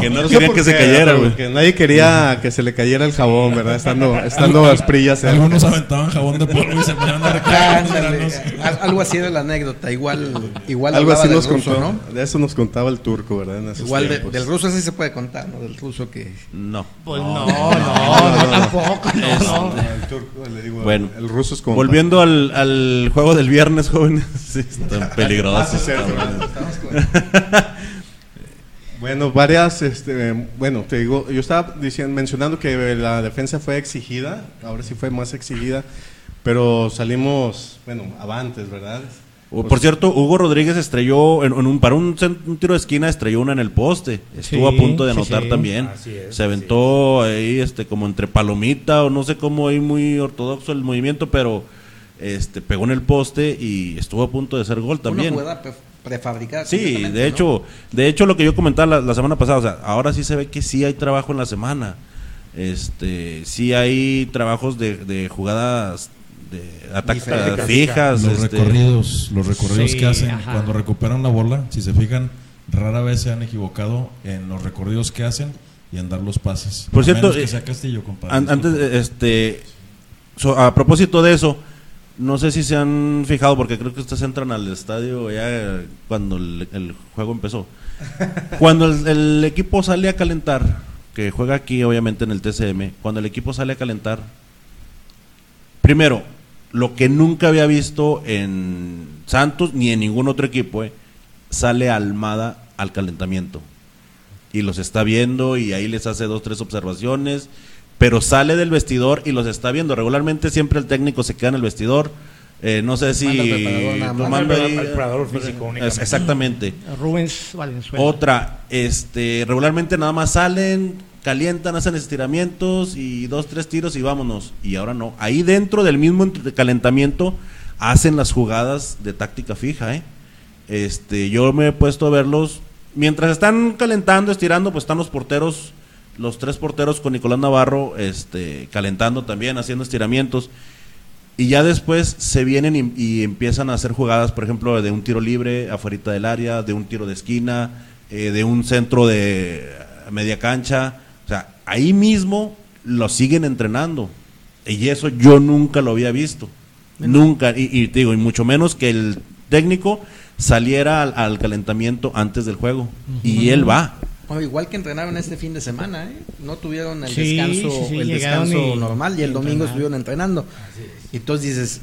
A: Que no querían que se cayera,
D: pero
A: güey.
D: que nadie quería que se le cayera el jabón, ¿verdad? Estando, estando cerca.
F: Algunos aventaban jabón de polvo y se ponían a
E: Ah,
F: recargar
E: Algo así era la anécdota. Igual, igual
D: Algo así nos
E: ruso,
D: contó,
E: ¿no?
D: de eso nos contaba el turco, ¿verdad? En esos
E: Igual de- del ruso sí se puede contar, ¿no? Del ruso que...
A: No.
C: Pues no, no, no, tampoco, no, no.
D: No, el turco, le digo,
A: Bueno.
D: el ruso es como...
A: Volviendo al, al juego del viernes, jóvenes. Sí, están
D: Ah,
A: peligrosos.
D: sí, cierto. Estamos con- Bueno, varias, este, bueno, te digo, yo estaba diciendo, mencionando que la defensa fue exigida, ahora sí fue más exigida, pero salimos, bueno, avantes, ¿verdad?
A: O, Por cierto, Hugo Rodríguez estrelló, en, en un, para un, un tiro de esquina, estrelló una en el poste. Estuvo
C: Sí,
A: a punto de anotar
C: sí.
A: también.
B: Es,
A: Se aventó ahí este, como entre palomita o no sé cómo, ahí muy ortodoxo el movimiento, pero este, pegó en el poste y estuvo a punto de hacer gol también.
E: Una jugada pre- prefabricada.
A: Sí, de
E: ¿no?
A: hecho, de hecho lo que yo comentaba la, la semana pasada, o sea, ahora sí se ve que sí hay trabajo en la semana. Este, sí hay trabajos de, de jugadas de ataques
E: Fijas.
A: fijas,
F: Los
A: este,
F: recorridos, los recorridos
C: Sí,
F: que hacen
C: ajá.
F: cuando recuperan la bola, si se fijan, rara vez se han equivocado en los recorridos que hacen y en dar los pases.
A: Por
F: A
A: cierto,
F: menos que
A: eh,
F: sea Castillo, compadre.
A: An- antes, este, so- a propósito de eso, no sé si se han fijado, porque creo que ustedes entran al estadio ya cuando el, el juego empezó. Cuando el, el equipo sale a calentar, que juega aquí obviamente en el TCM, cuando el equipo sale a calentar, primero, lo que nunca había visto en Santos ni en ningún otro equipo, eh, sale Almada al calentamiento. Y los está viendo y ahí les hace dos, tres observaciones, pero sale del vestidor y los está viendo. Regularmente siempre el técnico se queda en el vestidor. eh, no sé si
E: Manda al
B: físico
A: es- exactamente.
C: Rubens Valenzuela.
A: Otra, este, regularmente nada más salen, calientan, hacen estiramientos y dos, tres tiros y vámonos. Y ahora no. Ahí dentro del mismo calentamiento hacen las jugadas de táctica fija, ¿eh? Este, yo me he puesto a verlos. Mientras están calentando, estirando, pues están los porteros, los tres porteros con Nicolás Navarro, este, calentando también, haciendo estiramientos. Y ya después se vienen y, y empiezan a hacer jugadas, por ejemplo, de un tiro libre afuera del área, de un tiro de esquina, eh, de un centro de media cancha. O sea, ahí mismo lo siguen entrenando. Y eso yo nunca lo había visto. Nunca. Y, digo, y mucho menos que el técnico saliera al, al calentamiento antes del juego. Y él va.
E: Bueno, igual que entrenaron este fin de semana, ¿eh? no tuvieron el
C: Sí,
E: descanso,
C: sí, sí,
E: el descanso
C: y-
E: normal y el
C: y
E: domingo estuvieron entrenando. Y entonces dices,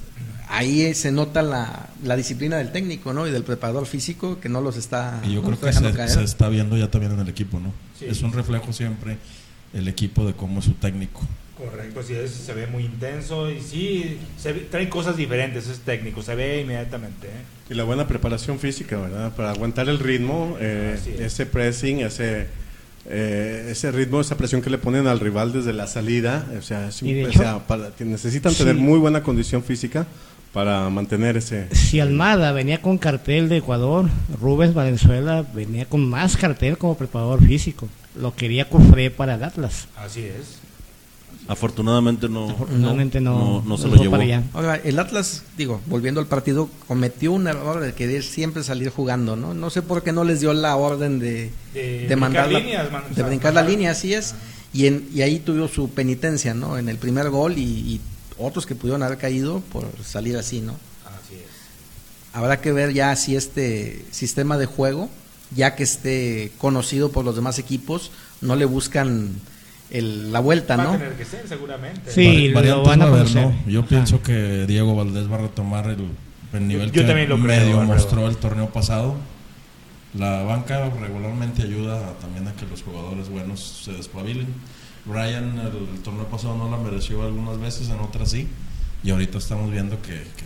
E: ahí se nota la, la disciplina del técnico, ¿no? Y del preparador físico que no los está,
F: Y yo creo que
E: dejando
F: se,
E: caer.
F: se está viendo ya también en el equipo, ¿no?
B: Sí.
F: Es un reflejo siempre el equipo de cómo es su técnico.
B: Correcto, así es, se ve muy intenso y sí, se ve- trae cosas diferentes, es técnico, se ve inmediatamente. ¿eh?
D: Y la buena preparación física, ¿verdad? Para aguantar el ritmo, eh,
B: es.
D: ese pressing, ese, eh, ese ritmo, esa presión que le ponen al rival desde la salida. O sea, es o sea, para- que necesitan
C: Sí.
D: tener muy buena condición física para mantener ese...
C: Si Almada venía con cartel de Ecuador, Rubens Valenzuela venía con más cartel como preparador físico. Lo quería Cufré para el Atlas.
B: Así es.
A: Afortunadamente no,
C: Afortunadamente no,
A: no, no se lo llevó.
C: para allá.
E: Ahora, el Atlas, digo, volviendo al partido, cometió un error de querer siempre salir jugando, ¿no? No sé por qué no les dio la orden de,
B: De
E: de
B: brincar
E: mandar la-
B: líneas, man- o
E: de
B: sea,
E: brincar la línea, así es. Y, en, y ahí tuvo su penitencia, ¿no? En el primer gol y, y otros que pudieron haber caído por salir así, ¿no?
B: Así es.
E: Habrá que ver ya si este sistema de juego, ya que esté conocido por los demás equipos, no le buscan el- la vuelta,
B: Va a
E: ¿no?
B: tener que ser seguramente.
C: Sí, lo
F: variantes
C: van a
F: va haber,
C: conocer.
F: ¿no? Yo
C: Ajá.
F: pienso que Diego Valdés va a retomar el, el nivel
B: Yo
F: que
B: lo
F: medio mostró el torneo pasado. La banca regularmente ayuda a- también a que los jugadores buenos se despabilen. Brian el, el torneo pasado no la mereció algunas veces, en otras sí. Y ahorita estamos viendo que, que,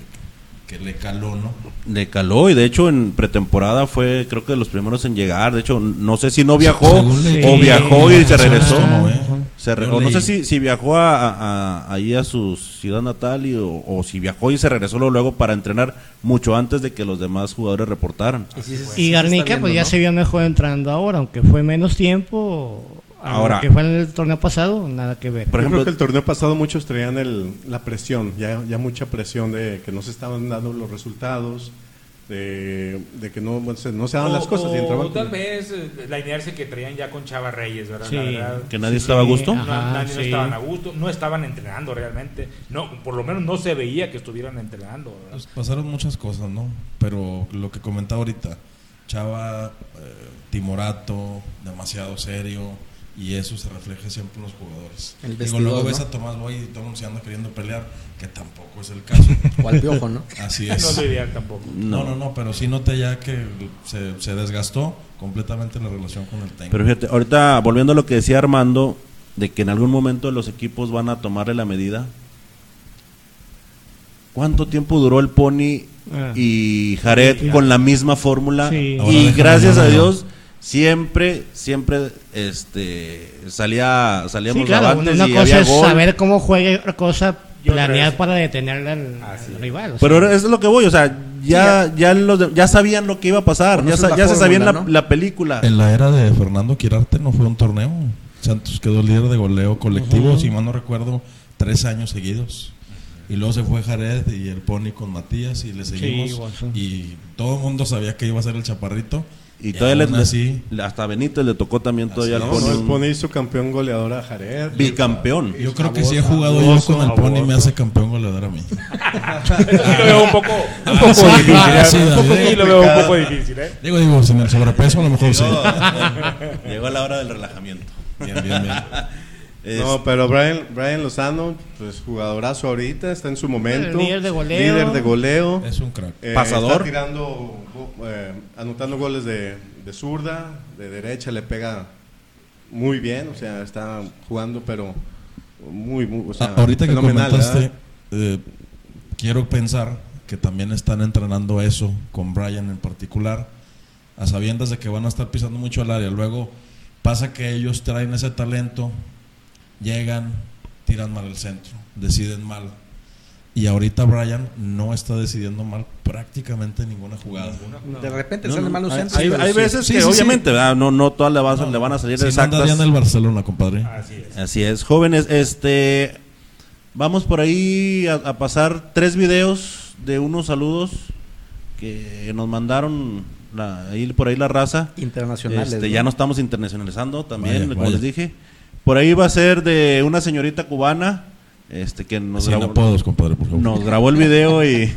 F: que le caló, ¿no?
A: Le caló y de hecho en pretemporada fue creo que de los primeros en llegar. De hecho, no sé si no viajó o viajó y se regresó.
F: no, ¿eh?
A: Se re- o no sé si, si viajó a, a- a- ahí a su ciudad natal y, o, o si viajó y se regresó luego, para entrenar mucho antes de que los demás jugadores reportaran.
E: Y, está
C: Garnica
E: viendo,
C: pues ya
E: ¿no?
C: se vio mejor entrando ahora, aunque fue menos tiempo
A: Ahora-
C: lo que fue en el torneo pasado, nada que ver.
A: Por
D: Yo
A: ejemplo-
D: creo que el torneo pasado muchos traían el, la presión, ya, ya mucha presión de que no se estaban dando los resultados, de, de que no, bueno, se- no se daban las cosas. y
B: O
D: entraban
B: tal
D: con-
B: vez eh, la inercia que traían ya con Chava Reyes, ¿verdad?
C: Sí.
B: La verdad.
A: Que nadie estaba a gusto.
B: No,
C: Ajá,
B: nadie no
C: sí.
B: estaban a gusto, no estaban entrenando realmente. No, por lo menos no se veía que estuvieran entrenando.
F: Pues pasaron muchas cosas, ¿no? Pero lo que comentaba ahorita, Chava, eh, timorato, demasiado serio, y eso se refleja siempre en los jugadores.
E: El
F: Digo,
E: vestidor,
F: luego ves
E: ¿no?
F: a Tomás Boy y todo el mundo se anda queriendo pelear, que tampoco es el caso.
E: O al piojo, ¿no?
F: Así
B: No es. lo ideal tampoco.
F: No, no, no, pero sí noté ya que se, se desgastó completamente la relación con el técnico.
A: Pero fíjate, ahorita volviendo a lo que decía Armando, de que en algún momento los equipos van a tomarle la medida. ¿Cuánto tiempo duró el Pony
C: Ah.
A: y Jared
C: Sí.
A: con la misma fórmula?
C: Sí.
F: Ahora
A: Y gracias a
F: ¿no?
A: Dios siempre, siempre, este, salía, salíamos
C: Sí, claro,
A: avantes
C: una
A: y
C: cosa
A: había
C: es
A: gol.
C: saber cómo juega y otra cosa planear para detener al, rival. o
A: Pero eso es lo que voy, o sea, ya, ya, los de- ya sabían lo que iba a pasar, ya,
E: Conoces
A: sa-
E: la
A: ya se sabían la, la película.
F: En la era de Fernando Quirarte no fue un torneo. Santos quedó líder de goleo colectivo, si mal no recuerdo, tres años seguidos. Y luego se fue Jared y el Pony con Matías y le seguimos.
C: igual, sí.
F: y todo el mundo sabía que iba a ser el chaparrito.
A: Y,
F: Y
A: todavía le-
F: así-
A: le- hasta Benítez le tocó también todavía al Pony
D: no, el Pony hizo campeón goleador a Jared.
A: bicampeón.
F: Yo creo que si he jugado yo con el Pony me hace campeón goleador a mí.
B: Lo veo un poco, un poco
F: sí,
B: difícil.
F: ah,
B: ¿eh?
F: sí
B: lo veo un poco difícil, ¿eh?
F: Digo, digo, sin el sobrepeso a lo mejor sí.
A: Llegó la hora del relajamiento.
F: Bien, bien, bien.
D: No, pero Brian, Brian Lozano, pues jugadorazo ahorita, está en su momento.
C: Líder de goleo.
D: Líder de goleo.
F: Es un crack.
D: Eh,
A: Pasador.
D: Está tirando, eh, anotando goles de, de zurda, de derecha, le pega muy bien, o sea, está jugando, pero muy, muy, o sea,
F: Ah, ahorita que comentaste, eh, quiero pensar que también están entrenando eso con Brian en particular, a sabiendas de que van a estar pisando mucho el área. Luego pasa que ellos traen ese talento, llegan, tiran mal el centro, deciden mal. Y ahorita Brian no está decidiendo mal prácticamente ninguna jugada.
E: De repente
A: No,
E: salen
A: no,
E: malos
A: hay-
E: centros.
A: hay, hay
E: sí.
A: veces
F: Sí,
A: que
F: sí, sí.
A: obviamente ¿verdad? no no todas le, vas- le van a salir
F: Si no
A: exactas.
F: andaría en el Barcelona, compadre.
B: Así es.
A: Así es, jóvenes, este vamos por ahí a, a pasar tres videos de unos saludos que nos mandaron la, ahí por ahí la raza.
E: Internacionales.
A: Este,
E: ¿no?
A: ya no estamos internacionalizando también,
F: Vaya,
A: como
F: vaya.
A: les dije. Por ahí va a ser de una señorita cubana, este que nos grabó,
F: apodos, compadre, por favor.
A: nos grabó el video y,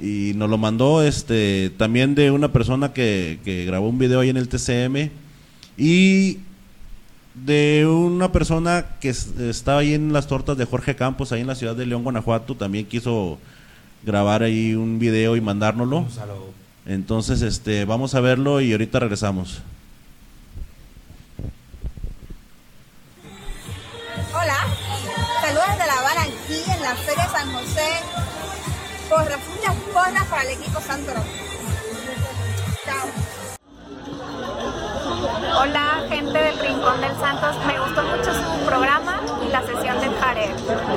A: y nos lo mandó este también de una persona que, que grabó un video ahí en el TCM y de una persona que es- estaba ahí en las tortas de Jorge Campos ahí en la ciudad de León, Guanajuato, también quiso grabar ahí un video y mandárnoslo.
B: Un saludo.
A: Entonces, este, vamos a verlo y ahorita regresamos.
H: Porras, muchas porras para el equipo Santo. Chao.
I: Hola, gente del Rincón del Santos. Me gustó mucho su programa y la sesión de Jared.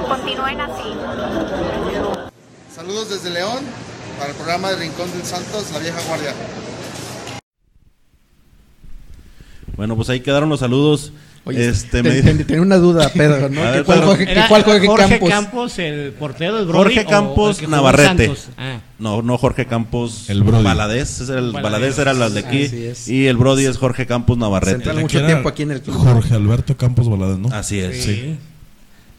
I: Continúen así.
J: Saludos desde León para el programa de Rincón del Santos, La Vieja Guardia.
A: Bueno, pues ahí quedaron los saludos.
E: Oye,
A: este,
E: te-
A: me
E: una duda, Pedro, ¿no?
A: A
E: ¿Que
A: ver,
E: ¿Cuál,
A: Pedro.
E: Jorge, que
C: Era
E: cuál Jorge
C: Jorge
E: Campos?
C: el portero del Brody.
A: Jorge Campos Navarrete.
C: Ah.
A: No, no Jorge Campos
F: El Brody.
A: Ese era el.
C: Valadez
A: era el de aquí
E: es.
A: y el Brody es Jorge Campos Navarrete.
E: Central mucho tiempo aquí en el club.
F: Jorge Alberto Campos Valadez, ¿no?
A: Así es.
C: Sí.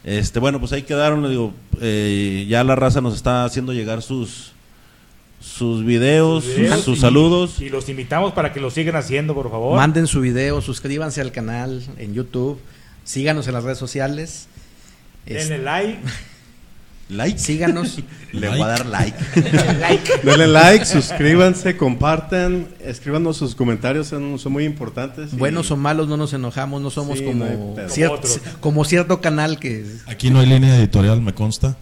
A: Este, bueno, pues ahí quedaron, le digo, eh, ya la raza nos está haciendo llegar sus sus videos, sus,
B: videos
A: sus
B: y-
A: saludos.
B: Y los invitamos para que lo sigan haciendo, por favor.
E: Manden su video, suscríbanse al canal en YouTube, síganos en las redes sociales.
B: Denle
E: Este,
B: like.
A: Like.
E: síganos.
A: Le voy a dar like.
B: like.
D: Denle like, suscríbanse, compartan, escríbanos sus comentarios, son, son muy importantes. y-
E: Buenos o malos no nos enojamos, no somos
D: Sí,
E: como,
D: no hay pedo.
E: cier-
B: Como otros.
E: como cierto canal que...
F: Aquí no hay línea editorial, me consta.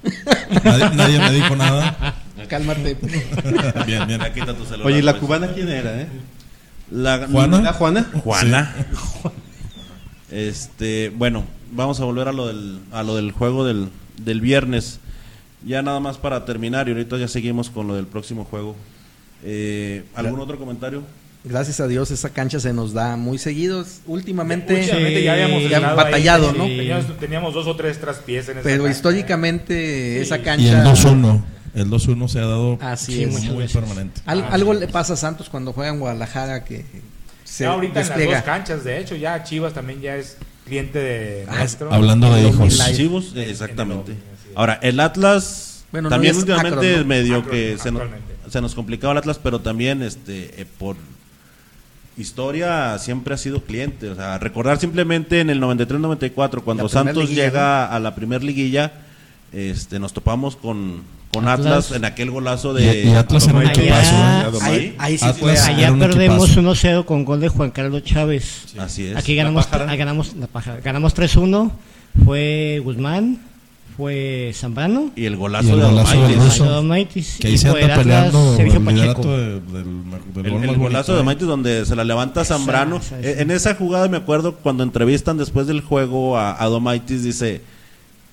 F: Nadie, nadie me dijo nada.
E: Cálmate.
F: Bien, bien.
A: Ya quita tu celular,
D: Oye, ¿y la
A: pues.
D: cubana quién era, eh?
A: La-
F: ¿Juana?
D: ¿La Juana?
A: Juana. Este, bueno, vamos a volver a lo del, a lo del juego del, del viernes. Ya nada más para terminar y ahorita ya seguimos con lo del próximo juego. Eh, ¿Algún otro comentario?
E: Gracias a Dios esa cancha se nos da muy seguido. Últimamente,
B: Últimamente ya habíamos
E: ya batallado,
B: ahí,
E: ¿no?
B: Teníamos, teníamos dos o tres traspiés en esa
E: Pero
B: cancha,
E: históricamente
B: Sí.
E: esa
F: Y
E: cancha...
F: el 2-1. El 2-1 se ha dado
E: Así
C: Sí,
E: es.
F: muy
C: veces.
F: permanente.
E: Al-
B: Ah,
E: algo
B: sí.
E: le pasa a Santos cuando juega en Guadalajara que se
B: Ya ahorita en las dos canchas, de hecho, ya Chivas también ya es cliente de
E: Ah,
B: nuestro.
F: Hablando de hijos.
A: Chivos,
B: En- en
A: exactamente. Ahora, el Atlas
E: Bueno, no
A: también últimamente
E: Akron, ¿no?
A: medio
B: Akron,
A: que se nos, se nos complicaba el Atlas, pero también este eh, por historia siempre ha sido cliente. O sea, recordar simplemente en el 93-94, cuando Santos
E: liguilla,
A: llega a la primer liguilla, este nos topamos con, con Atlas.
C: Atlas.
A: en aquel golazo de...
F: Y, y Atlas era un
C: Allá-
F: equipazo. ¿eh?
E: Ahí, ahí sí
F: Atlas-
C: Allá
F: un
C: perdemos
F: equipazo.
C: 1-0 con gol de Juan Carlos Chávez.
A: Así es.
C: Aquí ganamos,
D: La
C: ah, ganamos, la pájara. ganamos 3-1. Fue Guzmán, fue Zambrano.
A: Y el golazo
F: Y el
A: de
F: golazo ruso.
C: Adomaitis,
F: Que ahí se anda peleando
C: Sergio
F: el
C: Pacheco.
F: de- del, del
A: El, el golazo de
F: ¿eh?
A: Maitis donde se la levanta Zambrano.
C: esa.
A: En esa jugada me acuerdo cuando entrevistan después del juego a, a Domaitis, dice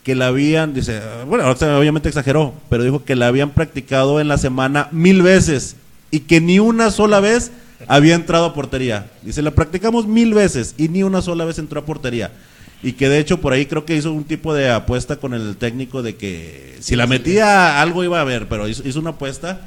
A: que la habían, dice, bueno, obviamente exageró, pero dijo que la habían practicado en la semana mil veces y que ni una sola vez había entrado a portería. Dice, la practicamos mil veces y ni una sola vez entró a portería. Y que de hecho por ahí creo que hizo un tipo de apuesta con el técnico de que si la metía algo iba a haber, pero hizo, hizo una apuesta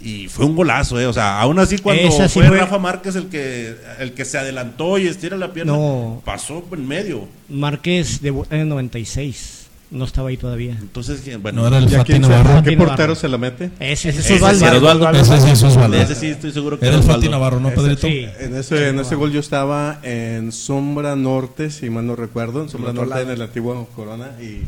A: Y fue un golazo, ¿eh? O sea, aún así cuando
C: sí
A: fue,
C: fue-
A: Rafa Márquez el que, el que se adelantó y estira la pierna,
C: No.
A: pasó en medio.
C: Márquez debuta en el 96. No estaba ahí todavía.
A: Entonces, bueno,
F: No era el
D: ¿Y a
F: Fati Navarro.
D: a qué portero se la mete?
C: Ese, ese es
A: Ese
C: Osvaldo.
F: Ese sí es Osvaldo.
A: de ese sí estoy seguro que
F: Era el. Fati Navarro, ¿no, Pedrito?
C: Sí.
D: En ese, en ese gol yo estaba en Sombra Norte, si mal no recuerdo, en Sombra Norte en el antiguo Corona y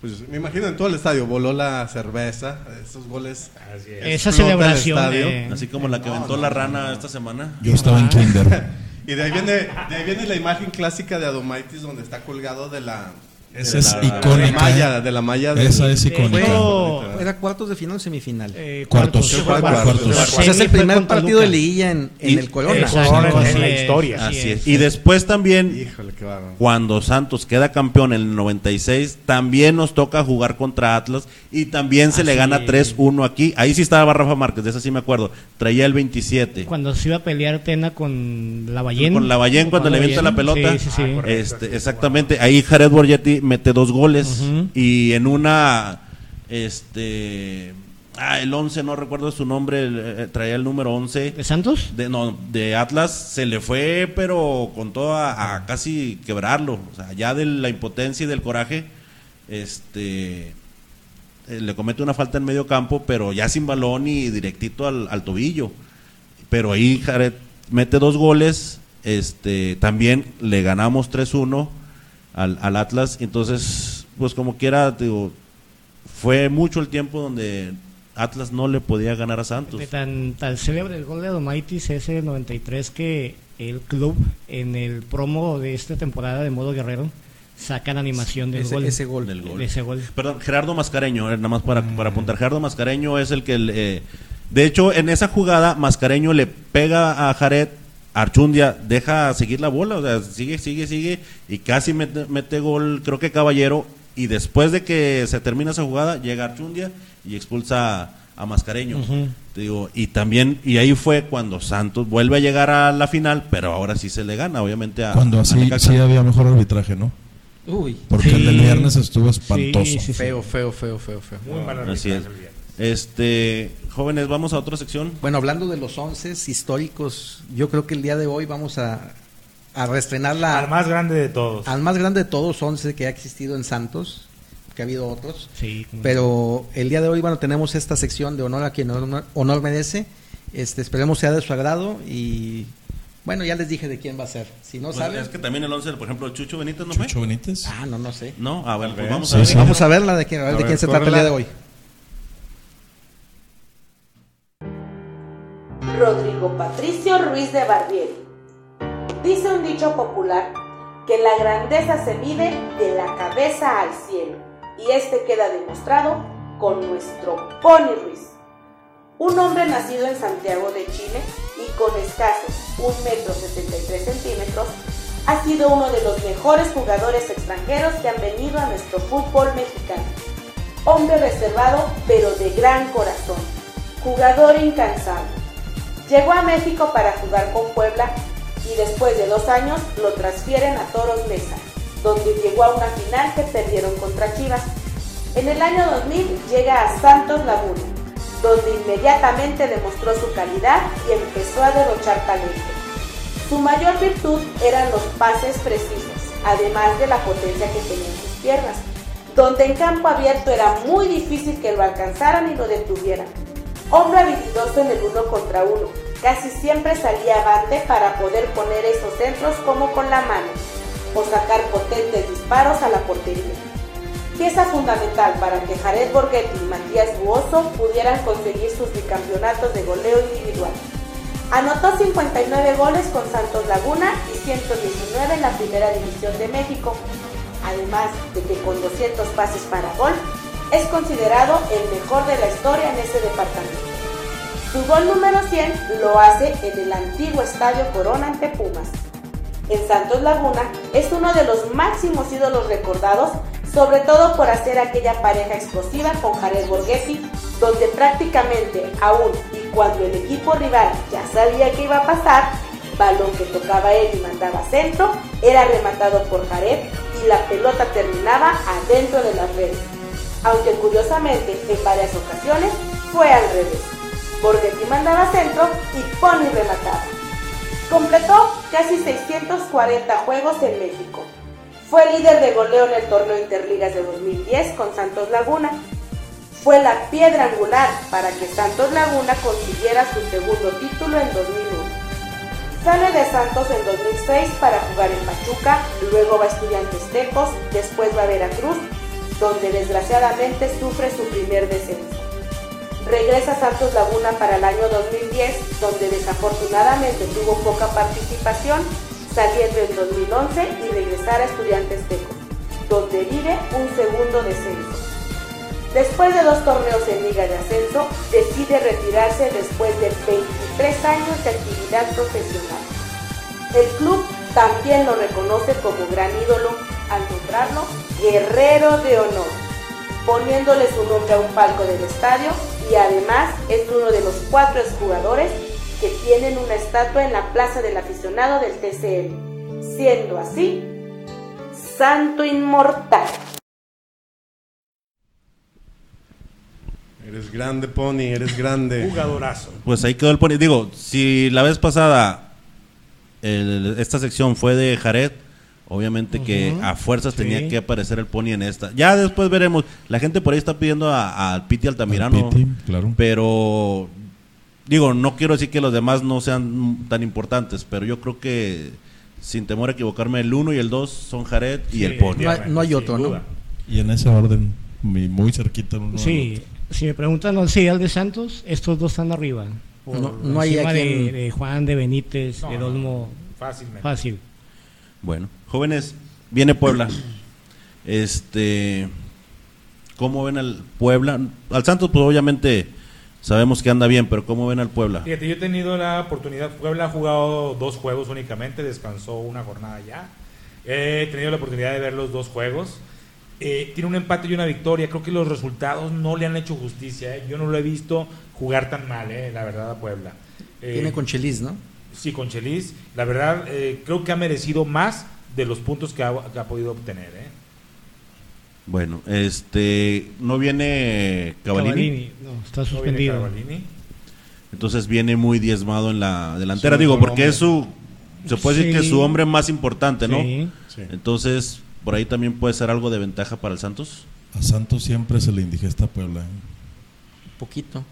D: pues me imagino en todo el estadio voló la cerveza, esos goles.
B: Así es.
C: Esa
D: Explota el
C: celebración.
D: estadio.
C: de-
A: Así como la que aventó la rana esta semana.
F: Yo estaba en Kinder.
D: Y de ahí viene, de ahí viene la imagen clásica de Adomaitis donde está colgado de la
F: Esa
D: de
F: es
D: la-
F: icónica.
D: De la malla, de la malla
F: Esa es icónica.
C: Fue-
E: ¿Era cuartos de final o semifinal?
C: eh,
F: Cuartos.
D: Fue
C: cuartos.
D: cuartos.
C: La
E: o sea, es el primer partido de
C: Luca.
E: liguilla en, en
A: Y-
E: el Corona.
C: Exacto,
B: en
C: así
B: la
C: es,
B: historia.
C: así es.
A: Y después también,
D: Híjole, qué bárbaro.
A: cuando Santos queda campeón en el 96, también nos toca jugar contra Atlas y también se le gana
C: es.
A: 3-1 aquí. Ahí sí estaba Rafa Márquez, de eso sí me acuerdo. Traía el 27.
C: Cuando se iba a pelear Tena con la Ballén.
A: Con Lavallén cuando le avienta la pelota.
C: Sí, sí, sí.
B: Ah, correcto.
A: Este, exactamente, ahí Jared Borgetti mete dos goles y en una este ah, el 11 no recuerdo su nombre, eh, traía el número 11
C: ¿De Santos?
A: de no, de Atlas se le fue pero con todo a, a casi quebrarlo, o sea, ya de la impotencia y del coraje este eh, le comete una falta en medio campo, pero ya sin balón y directito al, al tobillo. Pero ahí Jared mete dos goles, este también le ganamos 3-1 al, al Atlas, entonces pues como quiera digo, fue mucho el tiempo donde Atlas no le podía ganar a Santos.
C: De tan, tan célebre el gol de Adomaitis ese 93 que el club en el promo de esta temporada de modo guerrero sacan animación del
E: Ese-
C: gol.
E: ese gol.
A: Del gol.
C: De ese gol.
A: Perdón, Gerardo Mascareño, eh, nada más para, para apuntar. Gerardo Mascareño es el que. eh, de hecho, en esa jugada, Mascareño le pega a Jared. Archundia deja seguir la bola, o sea, sigue, sigue, sigue. Y casi mete, mete gol, creo que Caballero. Y después de que se termina esa jugada, llega Archundia y expulsa a, Mascareño. Te digo, y también, y ahí fue cuando Santos vuelve a llegar a la final, pero ahora sí se le gana, obviamente, a.
F: Cuando así sí había mejor arbitraje, ¿no?
E: Uy,
F: Porque
C: Sí.
F: el del viernes estuvo espantoso.
C: Sí, sí, sí.
E: feo, feo, feo, feo, feo.
B: Muy mal
A: Así es.
B: arbitraje.
A: Este, jóvenes, vamos a otra sección.
E: Bueno, hablando de los once históricos, yo creo que el día de hoy vamos a, a reestrenar la,
B: Al más grande de todos.
E: al más grande de todos, once que ha existido en Santos, que ha habido otros.
C: Sí,
E: Pero el día de hoy, bueno, tenemos esta sección de honor a quien honor, honor merece. Este, esperemos sea de su agrado y bueno, ya les dije de quién va a ser. Si no
A: Pues,
E: saben,
A: es que también el 11, por ejemplo, Chucho Benítez no fue.
F: Chucho Benítez.
E: ah, no, no sé.
A: No, ah, bueno, pues
D: ver.
A: vamos
F: Sí,
A: a ver.
F: sí.
E: Vamos a verla de, quién- a ver
D: A
E: de
D: ver,
E: quién se trata el día de hoy.
K: Rodrigo Patricio Ruiz de Barbieri. Dice un dicho popular que la grandeza se mide de la cabeza al cielo y este queda demostrado con nuestro Pony Ruiz. Un hombre nacido en Santiago de Chile y con escasos 1 metro 73 centímetros, ha sido uno de los mejores jugadores extranjeros que han venido a nuestro fútbol mexicano. Hombre reservado pero de gran corazón, jugador incansable. Llegó a México para jugar con Puebla y después de dos años lo transfieren a Toros Mesa, donde llegó a una final que perdieron contra Chivas. En el año 2000 llega a Santos Laguna, donde inmediatamente demostró su calidad y empezó a derrochar talento. Su mayor virtud eran los pases precisos, además de la potencia que tenían sus piernas, donde en campo abierto era muy difícil que lo alcanzaran y lo detuvieran. Hombre habilidoso en el uno contra uno, casi siempre salía avante para poder poner esos centros como con la mano o sacar potentes disparos a la portería. Pieza fundamental para que Jared Borghetti y Matías Buoso pudieran conseguir sus bicampeonatos de goleo individual. Anotó 59 goles con Santos Laguna y 119 en la Primera División de México, además de que con 200 pases para gol es considerado el mejor de la historia en ese departamento. Su gol número 100 lo hace en el antiguo Estadio Corona ante Pumas. En Santos Laguna es uno de los máximos ídolos recordados, sobre todo por hacer aquella pareja explosiva con Jared Borghetti, donde prácticamente aún y cuando el equipo rival ya sabía que iba a pasar, balón que tocaba él y mandaba centro, era rematado por Jared y la pelota terminaba adentro de las redes. Aunque curiosamente en varias ocasiones fue al revés. Borghetti mandaba centro y Pony remataba. Completó casi 640 juegos en México. Fue líder de goleo en el torneo Interligas de 2010 con Santos Laguna. Fue la piedra angular para que Santos Laguna consiguiera su segundo título en 2001. Sale de Santos en 2006 para jugar en Pachuca, luego va a Estudiantes Tecos, después va a Veracruz, donde desgraciadamente sufre su primer descenso. Regresa a Santos Laguna para el año 2010, donde desafortunadamente tuvo poca participación, saliendo en 2011 y regresar a Estudiantes Tecos, donde vive un segundo descenso. Después de dos torneos en Liga de Ascenso, decide retirarse después de 23 años de actividad profesional. El club también lo reconoce como gran ídolo al nombrarlo Guerrero de Honor, poniéndole su nombre a un palco del estadio y además es uno de los cuatro exjugadores que tienen una estatua en la Plaza del Aficionado del TCM, siendo así Santo Inmortal.
D: Eres grande, Pony, eres grande.
B: Jugadorazo.
A: Pues ahí quedó el pony. Digo, si la vez pasada el- esta sección fue de Jared, obviamente que a fuerzas tenía
C: Sí.
A: que aparecer el pony en esta. Ya después veremos. La gente por ahí está pidiendo a- al Piti Altamirano.
F: Al Piti, claro.
A: Pero, digo, no quiero decir que los demás no sean tan importantes, pero yo creo que, sin temor a equivocarme, el 1 y el 2 son Jared y
B: Sí,
A: el pony.
E: No hay- no hay
B: sin
E: otro, ¿no?
F: Y en ese orden, muy, muy cerquita uno
C: Sí, si me preguntan el serial de Santos, estos dos están arriba. Por
E: No- no hay
C: encima
E: a
C: de, Juan, de Benítez,
B: No,
C: de
B: no,
C: Dolmo.
B: Fácilmente.
C: Fácil.
A: Bueno, jóvenes, viene Puebla. Este, ¿cómo ven al Puebla? Al Santos, pues obviamente sabemos que anda bien, pero ¿cómo ven al Puebla?
B: Fíjate, yo he tenido la oportunidad, Puebla ha jugado dos juegos únicamente, descansó una jornada ya. He tenido la oportunidad de ver los dos juegos. Eh, tiene un empate y una victoria. Creo que los resultados no le han hecho justicia. ¿eh? Yo no lo he visto jugar tan mal, eh, la verdad, a Puebla. Eh,
E: Tiene con Chelis, ¿no?
B: Sí, con Chelis. La verdad, eh, creo que ha merecido más de los puntos que ha, que ha podido obtener. ¿eh?
A: Bueno, este, no viene Cavallini,
C: Cavallini, no, está
B: No viene
C: suspendido.
B: Cavallini.
A: entonces viene muy diezmado en la delantera, digo, porque
D: hombre.
A: es su, se puede decir que es su hombre más importante, ¿no?
C: Sí.
D: Sí.
A: Entonces, por ahí también puede ser algo de ventaja para el Santos.
F: A Santos siempre se le indigesta a Puebla. ¿eh?
E: Poquito.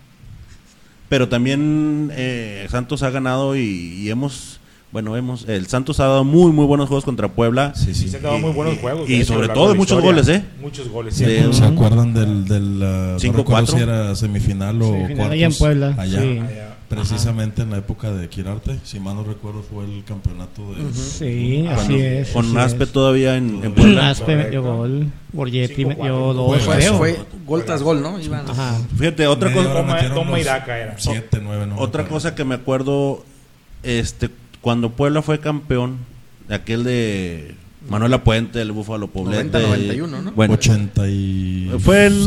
A: Pero también eh, Santos ha ganado y, y hemos, bueno, hemos, el Santos ha dado muy, muy buenos juegos contra Puebla.
F: Sí,
B: Y
F: sí.
B: se han dado muy buenos
A: y-
B: juegos.
A: y
B: de hecho,
A: sobre todo
B: de
A: muchos
B: historia.
A: goles, ¿eh?
B: Muchos goles.
A: Sí.
B: sí.
F: ¿Se acuerdan del, del uh, no
A: 5-4?
F: recuerdo si era semifinal o
C: Semifinal
F: cuartos?
C: allá en Puebla,
F: Allá,
C: sí.
B: Allá.
F: Precisamente en la época de Quirarte, si mal no recuerdo fue el campeonato de
C: Sí,
B: Ah,
C: así es.
A: con
C: así
A: Aspe
C: es.
A: todavía en, en Puebla.
C: Aspe metió
B: Correcto.
C: gol, Borgetti
B: 5-4.
C: metió dos.
E: Fue,
C: creo.
E: fue gol tras gol, ¿no? Iban-
C: Ajá.
A: Fíjate, otra
F: Media
A: cosa,
B: Toma- Iraca era.
F: Siete, nueve, no
A: otra cosa que me acuerdo, este, cuando Puebla fue campeón, aquel de Manuela Puente, el Búfalo Poblete.
E: 90-91, ¿no?
A: Bueno,
F: 80 y
A: Fue el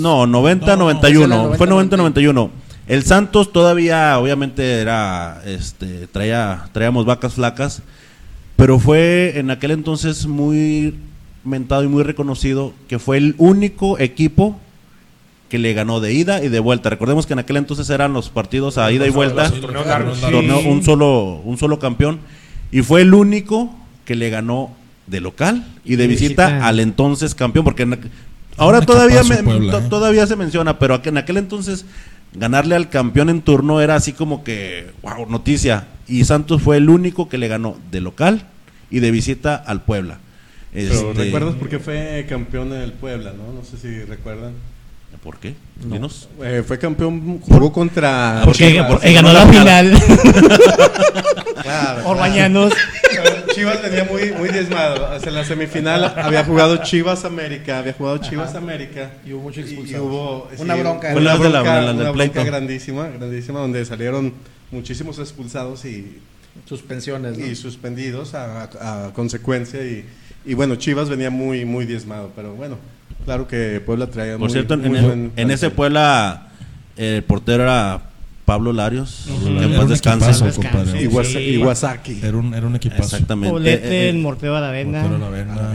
A: no, 90
F: No, no,
A: 91,
E: fue
A: fue
E: el
A: 90 91. El Santos todavía obviamente era este traía traíamos vacas flacas, pero fue en aquel entonces muy mentado y muy reconocido que fue el único equipo que le ganó de ida y de vuelta. Recordemos que en aquel entonces eran los partidos a ida y vuelta, torneo un solo un solo campeón. Y fue el único que le ganó de local y de visita, al entonces campeón porque en ahora todavía me-
F: Puebla, ¿eh?
A: todavía se menciona pero en aquel entonces ganarle al campeón en turno era así como que wow noticia y Santos fue el único que le ganó de local y de visita al Puebla
D: Pero
A: Este,
D: ¿recuerdas por qué fue campeón en el Puebla, no? No sé si recuerdan.
A: ¿Por qué? Dinos.
D: Eh, fue campeón, jugó contra...
C: Porque,
D: Chivas.
C: porque ganó la final.
D: Claro,
C: Orbañanos.
D: claro. Chivas venía muy, muy diezmado. O sea, en la semifinal había jugado Chivas América, había jugado Chivas América.
E: Y hubo muchos
D: Y- y
E: expulsados.
D: hubo,
E: Una bronca.
D: Una
A: la de la-
D: bronca,
A: la
D: una bronca grandísima, grandísima, donde salieron muchísimos expulsados y,
E: Suspensiones, ¿no?
D: y suspendidos a, a- a consecuencia. Y, y bueno, Chivas venía muy, muy diezmado. Pero bueno, claro que Puebla traía
A: Por
D: muy,
A: cierto, en,
D: muy
A: en-
D: buen
A: en ese. Puebla el portero era Pablo Larios,
C: Ujú.
A: que en
F: Era
A: paz
F: un
A: descanse.
D: Iwasa-
C: Sí.
D: Iwasaki.
F: Era un, era un equipazo.
A: Exactamente.
C: Poblete,
A: Eh, eh,
C: el Morteo Aravena.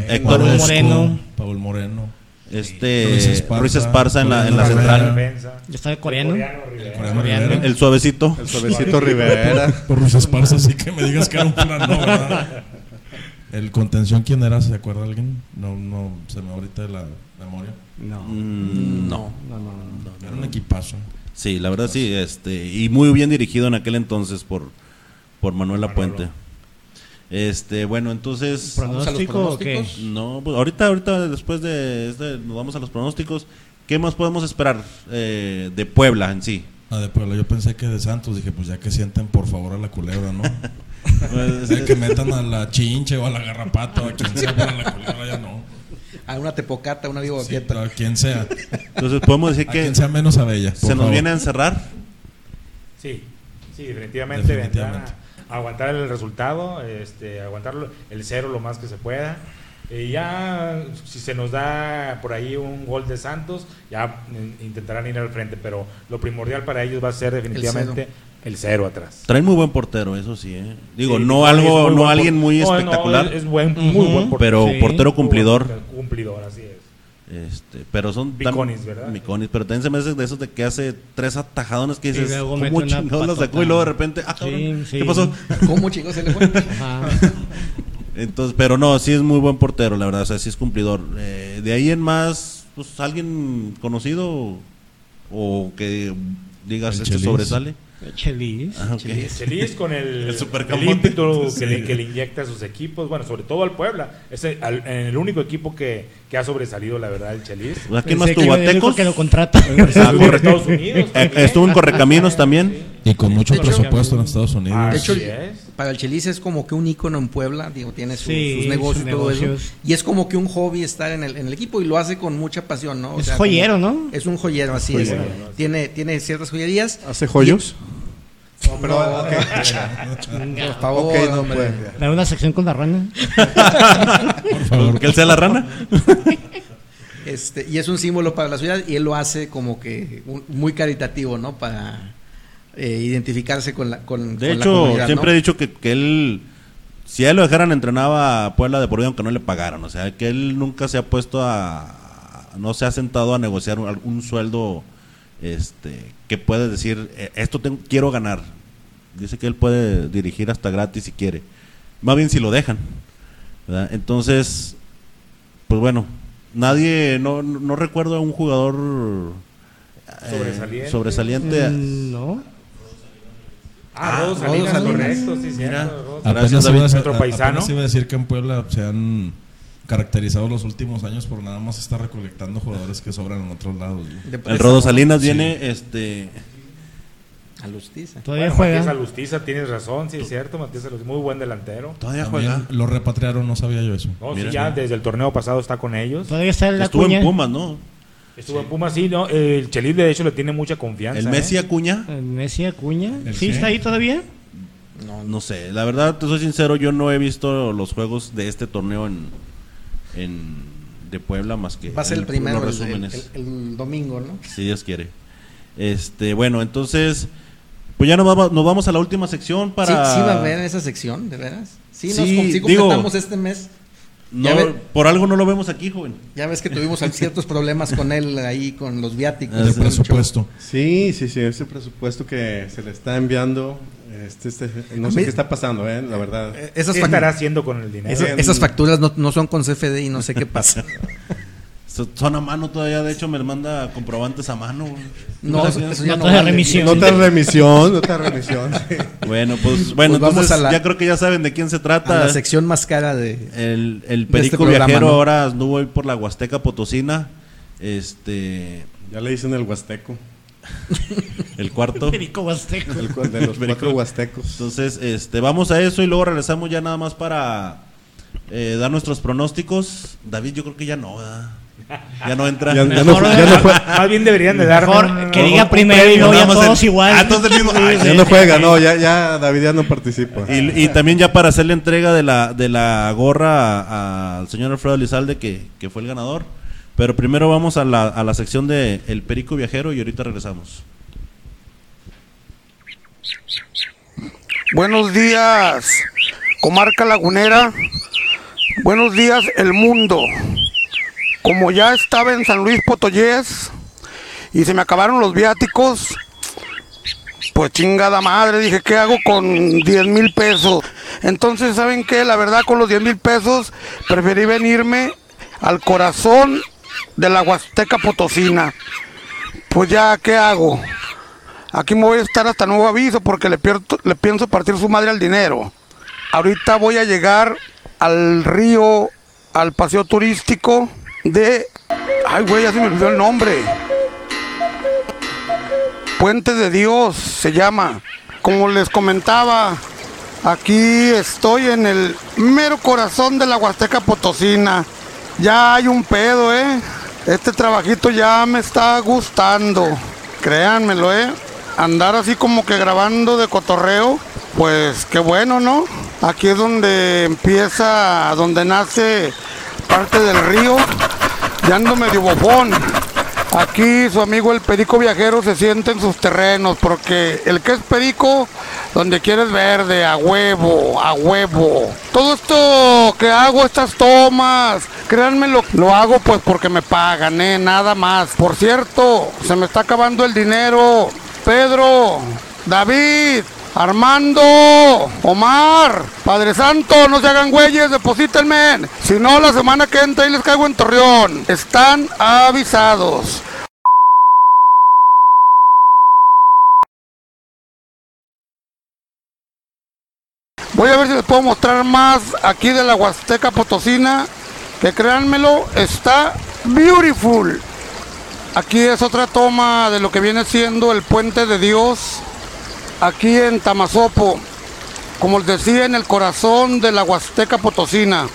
A: Héctor
F: Paul
C: Moreno.
F: Paul Moreno.
A: Este
F: Ruiz
A: Ruiz
F: Esparza,
A: Esparza, en la, en la central.
C: Yo estaba coreano.
B: Coreano Rivera.
F: Coreano
C: Coreano.
F: Rivera.
A: El suavecito.
D: El suavecito Rivera.
F: Por Ruiz Esparza, así que me digas que era un plan, no, ¿verdad? El contención, ¿quién era? ¿Se acuerda alguien? No, no, se me ahorita de la memoria.
C: No.
A: Mm, no.
C: No, no, no.
F: Era un equipazo.
A: Sí, la verdad sí, este, y muy bien dirigido en aquel entonces por, por Manuel Lapuente. Este, bueno, entonces,
C: ¿Pronóstico o qué?
A: no, pues ahorita, ahorita después de este, nos vamos a los pronósticos. ¿Qué más podemos esperar eh, de Puebla en sí?
F: Ah, de Puebla. Yo pensé que de Santos. Dije, pues ya que sienten por favor a la culebra, ¿no?
A: Pues,
F: Ya que metan a la chinche o a la garrapata o a quien sea para la culebra, ya no.
E: A una tepocata, una vivo
F: Sí, a quien sea.
A: entonces podemos decir
F: A
A: que
F: quien sea menos a Bella.
A: se nos
F: favor.
A: viene a encerrar.
B: Sí, sí, definitivamente,
F: Definitivamente.
B: a aguantar el resultado, este, aguantar el cero lo más que se pueda. Y ya, si se nos da por ahí un gol de Santos, ya intentarán ir al frente, pero lo primordial para ellos va a ser definitivamente el cero, atrás.
A: Trae muy buen portero, eso sí. ¿eh? Digo,
B: Sí,
A: no algo, no alguien muy
B: no, no,
A: espectacular,
B: es, es buen, muy buen portero.
A: pero
C: Sí.
A: portero cumplidor.
B: Cumplidor, así es.
A: Este, pero son
B: Miconis, ¿verdad?
A: Miconis, pero también se me hace de esos de que hace tres atajadones que
C: Y
A: dices,
C: luego
A: ¿cómo chingados la sacó? Y luego de repente, ah,
C: Sí,
A: cabrón,
C: sí.
A: ¿qué pasó?
E: ¿Cómo chicos se le fue?
C: Ajá.
A: Entonces, pero no, sí es muy buen portero, la verdad, o sea, sí es cumplidor. Eh, de ahí en más, pues alguien conocido o que digas este sobresale.
C: Chelis.
A: Ah, ok.
B: Feliz con el,
A: El
B: el, ímpetu
F: Sí.
B: que, le, que le inyecta a sus equipos, bueno, sobre todo al Puebla. Es el, al- el único equipo que, que ha sobresalido, la verdad, el Chelis.
A: ¿A quién más tuvo?
C: que lo contrata.
A: Ah,
B: Estados Unidos.
A: Eh,
B: también.
A: Estuvo en Correcaminos también.
F: Y con mucho
E: De hecho-
F: presupuesto en Estados Unidos.
E: De hecho, para el Chelis es como que un ícono en Puebla, digo, tiene sus,
C: Sí,
E: sus negocios y
C: sus
E: todo eso.
C: negocios.
E: Y es como que un hobby estar en el, en el equipo y lo hace con mucha pasión, ¿no? O
C: Es
E: sea,
C: joyero,
E: como-
C: ¿no?
E: Es un joyero, así es. Tiene, tiene ciertas joyerías.
D: ¿Hace joyos?
E: No, pero, por favor,
D: Ok, no puede.
C: Dar una sección con la rana.
F: Por favor.
A: Que él sea la rana.
E: Este, y es un símbolo para la ciudad y él lo hace como que un- muy caritativo, ¿no? Para eh, identificarse con la con,
A: De
E: con
A: hecho, siempre
E: ¿no?
A: he dicho que, que él, si a él lo dejaran, entrenaba a Puebla de por vida aunque no le pagaran. O sea, que él nunca se ha puesto a, no se ha sentado a negociar un, un sueldo este que puede decir, "Eh, esto tengo- quiero ganar. Dice que él puede dirigir hasta gratis si quiere. Más bien si lo dejan. ¿verdad? Entonces, pues bueno, nadie, no, no recuerdo a un jugador eh,
B: Sobresaliente.
A: sobresaliente.
C: Mm, No.
B: Ah, Rodo
E: Rodo
B: Salinas,
E: Salinas.
B: correcto, sí,
A: Mira.
B: cierto.
F: Apenas iba, a,
B: nuestro paisano.
F: apenas iba a decir que en Puebla se han caracterizado los últimos años por nada más estar recolectando jugadores que sobran en otros lados.
A: El Rodo Salinas
F: Sí.
A: viene, este,
E: A Lustiza.
C: Todavía
B: Bueno,
C: juega.
B: Matías Alustiza, tienes razón, sí, es cierto. Matías Alustiza, muy buen delantero.
A: todavía
F: También
A: juega.
F: lo repatriaron, no sabía yo eso.
B: No,
A: Mira,
B: sí, ya
A: sí.
B: desde el torneo pasado está con ellos.
C: Todavía está en la
A: Estuvo
C: cuña.
A: en Pumas, ¿no?
B: Estuvo en Pumas, sí, ¿no? El Chelis, de hecho, le tiene mucha confianza.
A: El Messi
B: ¿eh?
A: Acuña,
C: El Messi Acuña.
F: ¿El
C: ¿Sí
F: qué?
C: está ahí todavía?
A: no, no sé. La verdad, te soy sincero, yo no he visto los juegos de este torneo en, en de Puebla más que
E: Va a ser el
A: en
E: primero,
A: los
E: el, el-
A: resúmenes.
E: el- el domingo, ¿no?
A: Si Dios quiere. Este, bueno, entonces, pues ya nos vamos, nos vamos a la última sección para.
E: Sí, sí va a haber esa sección, ¿de veras? Sí, nos,
A: Sí,
E: com- sí
A: digo-
E: completamos este mes.
A: No,
E: ve-
A: por algo no lo vemos aquí, joven.
E: Ya ves que tuvimos ciertos problemas con él ahí, con los viáticos. El
F: presupuesto.
D: Sí, sí, sí, ese presupuesto que se le está enviando, este, este, no sé
E: mí-
D: qué está pasando, eh, la verdad.
E: Esas,
B: ¿Qué estará haciendo con el dinero?
E: esas- esas facturas no, no son con CFD y no sé qué pasa.
A: So- Son a mano todavía, de hecho me manda comprobantes a mano. güey.
E: No,
A: Gracias.
E: eso ya no
C: Nota de
E: vale.
C: remisión.
D: Nota de remisión, nota de remisión. sí.
A: Bueno, pues bueno,
E: Pues vamos
A: entonces
E: a la-
A: ya creo que ya saben de quién se
E: A
A: trata.
E: la sección más cara de...
A: El, el
E: de
A: perico
E: este programa,
A: viajero
E: ¿no?
A: ahora anduvo hoy por la Huasteca Potosina. Este,
D: Ya le dicen el huasteco,
A: el cuarto.
C: Perico Huasteco.
D: el cu- de los cuatro huastecos.
A: Entonces, este, vamos a eso y luego regresamos ya nada más para eh, dar nuestros pronósticos. David, yo creo que ya no, ¿verdad? Ya no entra.
D: Ya, ya no, ya no
C: ¿verdad?
D: jue-
B: Más bien deberían de dar
C: Mejor que diga primero y luego ya
A: Nada más
C: todos igual.
A: Ah, todos el mismo. Ay,
D: ya no juega, no, ya, ya David ya no participa.
A: Y, y también ya para hacer la entrega de la, de la gorra al señor Alfredo Lizalde, que, que fue el ganador. Pero primero vamos a la, a la sección de El Perico Viajero y ahorita regresamos.
L: Buenos días, comarca lagunera. Buenos días, el mundo. Como ya estaba en San Luis Potoyés y se me acabaron los viáticos, pues chingada madre, dije, ¿qué hago con 10 mil pesos? Entonces, ¿saben qué? La verdad, con los 10 mil pesos preferí venirme al corazón de la Huasteca Potosina. Pues ya, ¿qué hago? Aquí me voy a estar hasta nuevo aviso porque le, le pienso partir su madre al dinero. Ahorita voy a llegar al río, al paseo turístico de... Ay, güey, ya se me olvidó el nombre. Puente de Dios se llama. Como les comentaba, aquí estoy en el mero corazón de la Huasteca Potosina. Ya hay un pedo, ¿eh? Este trabajito ya me está gustando. Créanmelo, ¿eh? Andar así como que grabando de cotorreo, pues qué bueno, ¿no? Aquí es donde empieza, donde nace parte del río. Ya ando medio bofón. Aquí su amigo el perico viajero se siente en sus terrenos porque el que es perico, donde quieres verde, a huevo, a huevo. Todo esto que hago, estas tomas, créanme lo, lo hago pues porque me pagan, eh, nada más. Por cierto, se me está acabando el dinero. Pedro, David, Armando, Omar, Padre Santo, no se hagan güeyes, deposítenme. Si no, la semana que entra ahí les caigo en Torreón. Están avisados. Voy a ver si les puedo mostrar más aquí de la Huasteca Potosina, que créanmelo, está beautiful. Aquí es otra toma de lo que viene siendo el Puente de Dios, aquí en Tamazopo, como les decía, en el corazón de la Huasteca Potosina.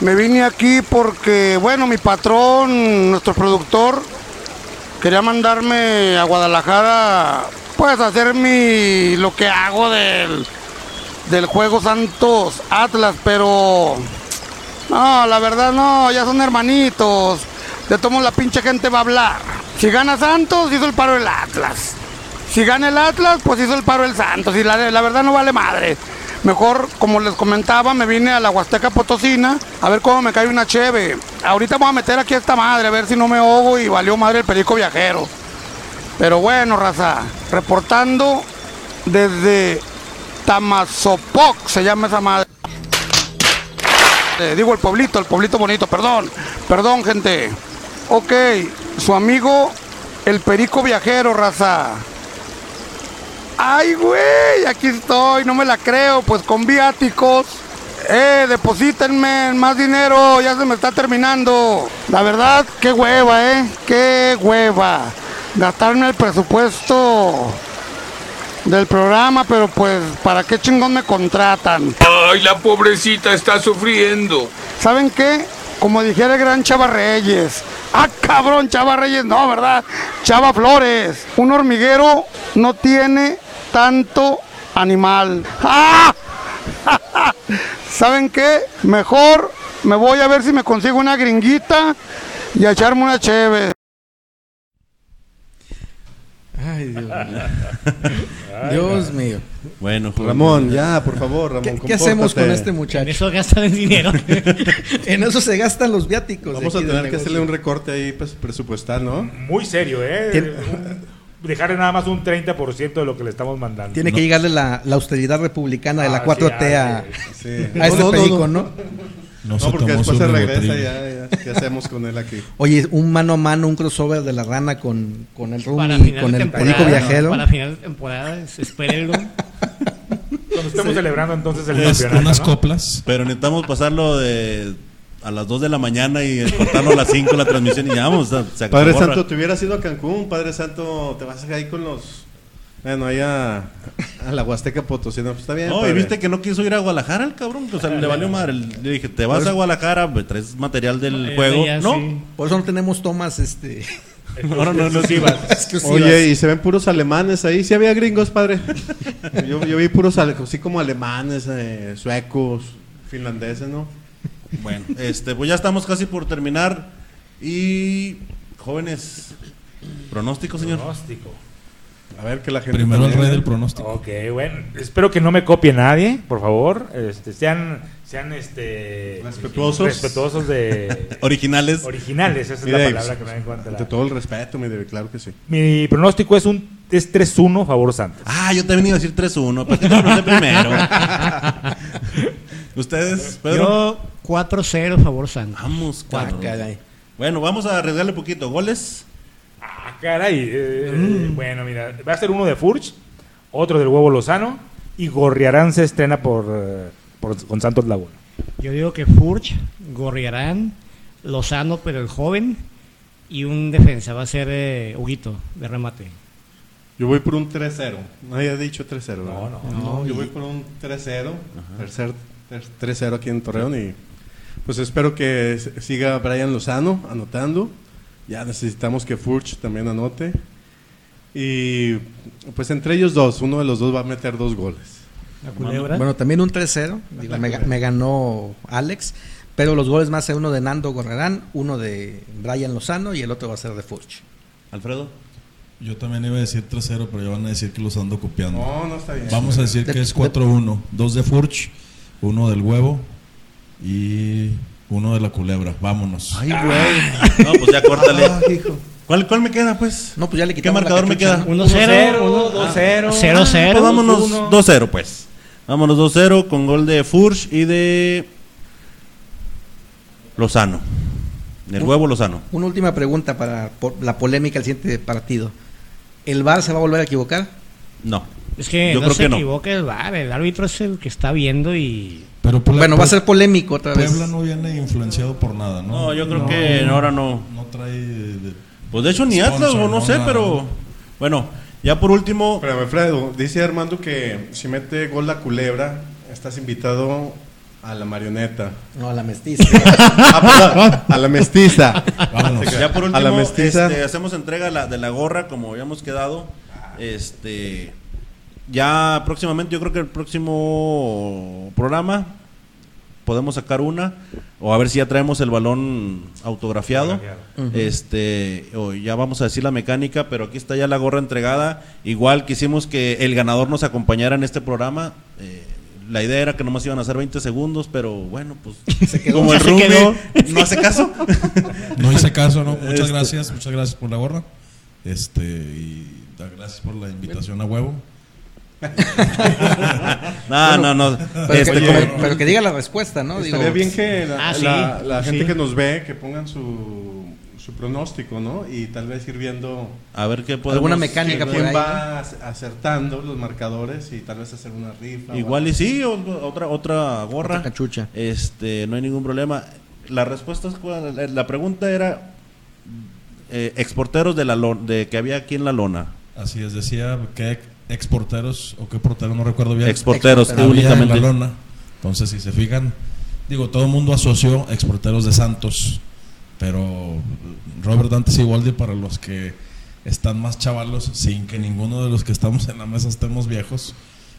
L: Me vine aquí porque, bueno, mi patrón, nuestro productor, quería mandarme a Guadalajara, pues hacer mi, lo que hago del, del juego Santos Atlas, pero no, la verdad no, ya son hermanitos. De tomo la pinche gente va a hablar. Si gana Santos, hizo el paro el Atlas. Si gana el Atlas, pues hizo el paro el Santos. Y la, la verdad no vale madre. Mejor, como les comentaba, me vine a la Huasteca Potosina a ver cómo me cae una cheve. Ahorita voy a meter aquí a esta madre, a ver si no me ahogo y valió madre el perico viajero. Pero bueno, raza, reportando desde Tamazopoc, se llama esa madre. Eh, digo el pueblito, el pueblito bonito, perdón, perdón gente. Ok, su amigo el perico viajero, raza. Ay, güey, aquí estoy, no me la creo, pues con viáticos. Eh, deposítenme más dinero, ya se me está terminando. La verdad, qué hueva, eh, qué hueva. Gastarme el presupuesto del programa, pero pues, ¿para qué chingón me contratan?
M: Ay, la pobrecita está sufriendo.
L: ¿Saben qué? Como dijera el gran Chava Reyes. Ah, cabrón, Chava Reyes, no, ¿verdad? Chava Flores. Un hormiguero no tiene tanto animal. ¡Ah! ¿Saben qué? Mejor me voy a ver si me consigo una gringuita y a echarme una cheve.
E: Ay, Dios mío. Dios mío.
A: Bueno, joven.
D: Ramón, ya, por favor, Ramón.
E: ¿Qué, qué hacemos con este muchacho?
C: En eso gastan el dinero.
E: en eso se gastan los viáticos.
D: Vamos a tener que
E: negocio.
D: hacerle un recorte ahí pues, presupuestal, ¿no?
B: Muy serio, ¿eh?
E: Tien-
B: Dejarle nada más un 30% de lo que le estamos mandando.
E: Tiene que llegarle la, la austeridad republicana de la
B: Ah,
E: 4T
B: sí,
E: a,
B: ah,
D: Sí.
E: a este
D: No, no, no,
E: perico,
D: no.
E: ¿no?
F: No,
D: No,
F: se
D: porque después se regresa ya, ya. ¿Qué hacemos con él aquí?
E: Oye, un mano a mano, un crossover de la rana con, con el Rumi, con el perico viajero.
C: Para final de temporada, es- espérenlo.
B: Cuando estemos celebrando entonces el
F: Es
B: campeonato.
F: unas
B: ¿no?
F: coplas.
A: Pero necesitamos pasarlo de a las 2 de la mañana y cortarlo a las 5 la transmisión y ya vamos. a- se
D: Padre
A: borra.
D: Santo, te hubieras ido a Cancún, Padre Santo, te vas ahí con los... Bueno, ahí a, a la Huasteca Potosina, pues está bien.
A: No, y
D: padre.
A: viste que no quiso ir a Guadalajara el cabrón. O sea, le valió madre. Le dije, te vas a Guadalajara, me traes material del
C: Eh,
A: juego.
C: ya,
A: No,
C: sí.
E: Por eso no tenemos tomas este,
A: no, no, no, no,
B: Exclusivas.
E: exclusivas.
D: Oye, y se ven puros alemanes ahí. Sí había gringos, padre. yo, yo vi puros, así como alemanes, eh, suecos, finlandeses, ¿no?
A: Bueno, este, pues ya estamos casi por terminar. Y jóvenes, pronóstico, señor.
B: Pronóstico.
D: A ver que la gente.
F: Primero el rey del pronóstico.
B: Ok, bueno, espero que no me copie nadie, por favor. Este, sean, sean este
D: Respetuosos.
B: respetuosos de
A: Originales.
B: originales, esa es la palabra que me encuentra.
D: Ante todo el respeto, mi Dave, claro que sí.
B: Mi pronóstico es un es 3-1 favor Santos.
A: Ah, yo también iba a decir 3-1. ¿Para qué te primero? ¿Ustedes, Pedro?
C: Yo 4-0 favor Santos.
A: Vamos,
E: Ah,
A: cabrón.
E: caray.
A: Bueno, vamos a arriesgarle un poquito. ¿Goles?
B: Ah, caray. eh,
A: Mm.
B: Bueno, mira, va a ser uno de Furch, otro del huevo Lozano y Gorriarán se estrena por, eh, por- con Santos Laguna.
C: Yo digo que Furch, Gorriarán, Lozano, pero el joven, y un defensa. Va a ser eh, Huguito, de remate.
D: Yo voy por un 3-0. Nadie ha dicho 3-0.
B: No,
D: ¿verdad?
B: no.
D: No, yo voy por un 3-0. Tercer ter- 3-0 aquí en Torreón. Y pues espero que siga Brian Lozano anotando. Ya necesitamos que Furch también anote. Y pues entre ellos dos, uno de los dos va a meter dos goles.
C: La culebra.
E: Bueno, también un 3-0. Digo, me, ga- me ganó Alex. Pero los goles más ser uno de Nando Gorrerán, uno de Brian Lozano y el otro va a ser de Furch.
A: Alfredo.
F: Yo también iba a decir 3-0, pero ya van a decir que los ando copiando.
D: No, no está bien.
F: Vamos a decir
E: De-
F: que es
E: de-
F: 4-1. Dos de Furch, uno del huevo y uno de la culebra. Vámonos.
A: Ay, güey. No, pues ya córtale. ¿Cuál, ¿Cuál me queda, pues?
E: No, pues ya le
A: ¿Qué
E: quitamos la
A: marcador me
E: cachucha,
A: queda?
E: ¿no?
C: 1-0,
B: 2-0.
C: 0-0.
A: Pues vámonos
B: 2-1.
A: 2-0, pues. Vámonos 2-0 con gol de Furch y de Lozano. Del huevo Lozano.
E: Una última pregunta para por la polémica del siguiente partido. ¿El VAR se va a volver a equivocar?
A: No.
C: Es que
A: Yo
C: no
A: creo
C: se
A: que no.
C: equivoque el VAR, el árbitro es el que está viendo y
F: Pero Puebla-
E: Bueno, va a ser polémico otra vez.
F: Puebla no viene influenciado por nada, ¿no?
A: No, yo creo que ahora no.
F: No trae. de-
A: Pues de hecho ni
F: Sponsor,
A: Atlas, o no
F: no,
A: sé,
F: nada.
A: pero bueno, ya por último,
D: Pero Alfredo, dice Armando que si mete gol la culebra, estás invitado a la marioneta.
E: No, a la mestiza.
D: Ah, a la mestiza.
F: Vámonos.
A: ya por
D: A
A: último
D: la mestiza.
A: este, hacemos entrega la- de la gorra como habíamos quedado. Este ya próximamente, yo creo que el próximo programa podemos sacar una o a ver si ya traemos el balón autografiado. Este, o ya vamos a decir la mecánica, pero aquí está ya la gorra entregada. Igual quisimos que el ganador nos acompañara en este programa. Eh, la idea era que nomás iban a hacer 20 segundos, pero bueno, pues como el
C: Se
A: rugby
C: quedó.
A: no hace caso.
F: No hice caso, ¿no? Muchas
A: Este-
F: gracias, muchas gracias por la gorra. Este, y gracias por la invitación a huevo.
A: No, no, no.
E: Pero,
A: Este,
E: que,
A: como-
E: pero que diga la respuesta, ¿no? Digo,
D: Estaría bien que la,
C: Ah, sí,
D: la- la gente
C: sí.
D: que nos ve, que pongan su, su pronóstico, ¿no? Y tal vez ir viendo
A: a ver qué podemos.
E: Alguna mecánica por ahí.
D: va ac- acertando los marcadores y tal vez hacer una rifa. o
A: Igual y sí, o- otra otra gorra.
E: Otra cachucha.
A: Este, no hay ningún problema. La respuesta es cuál- la- pregunta era eh, exporteros de la de que había aquí en la lona.
F: Así es, decía que exporteros o qué portero, no recuerdo bien.
A: Exporteros
F: en
A: únicamente.
F: la lona. Entonces, si se fijan, digo, todo el mundo asoció exporteros de Santos, pero Robert Dante Siboldi para los que están más chavalos, sin que ninguno de los que estamos en la mesa estemos viejos,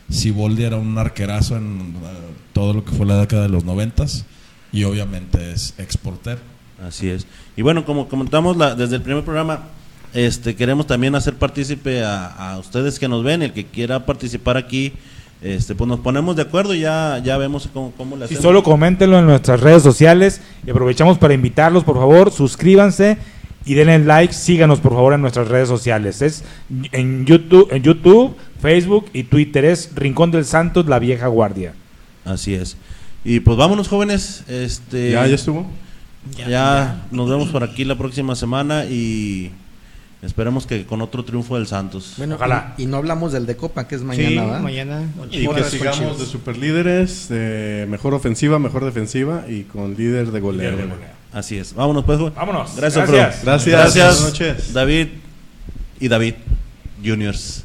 F: Siboldi era un arquerazo en eh, todo lo que fue la década de los noventas y obviamente es exportero.
A: Así es. Y bueno, como comentamos la- desde el primer programa, este queremos también hacer partícipe a, a ustedes que nos ven, el que quiera participar aquí, este pues nos ponemos de acuerdo y ya ya vemos cómo, cómo le
B: Si
A: hacemos.
B: solo coméntenlo en nuestras redes sociales y aprovechamos para invitarlos, por favor, suscríbanse y denle like, síganos por favor en nuestras redes sociales. Es en YouTube, en YouTube, Facebook y Twitter es Rincón del Santos, la vieja guardia.
A: Así es. Y pues vámonos jóvenes, este
D: ¿Ya, ya estuvo?
A: Ya, nos vemos por aquí la próxima semana y esperemos que con otro triunfo del Santos.
E: Bueno,
B: Ojalá.
E: Y, y no hablamos del de Copa, que es mañana,
C: sí,
E: ¿verdad?
C: mañana.
D: Y que sigamos de superlíderes, de mejor ofensiva, mejor defensiva y con líder de goleo.
B: Líder de goleo.
A: Así es. Vámonos pues.
B: Vámonos.
A: Gracias,
B: Gracias.
D: Gracias.
A: Gracias.
D: Buenas noches.
A: David y David Juniors.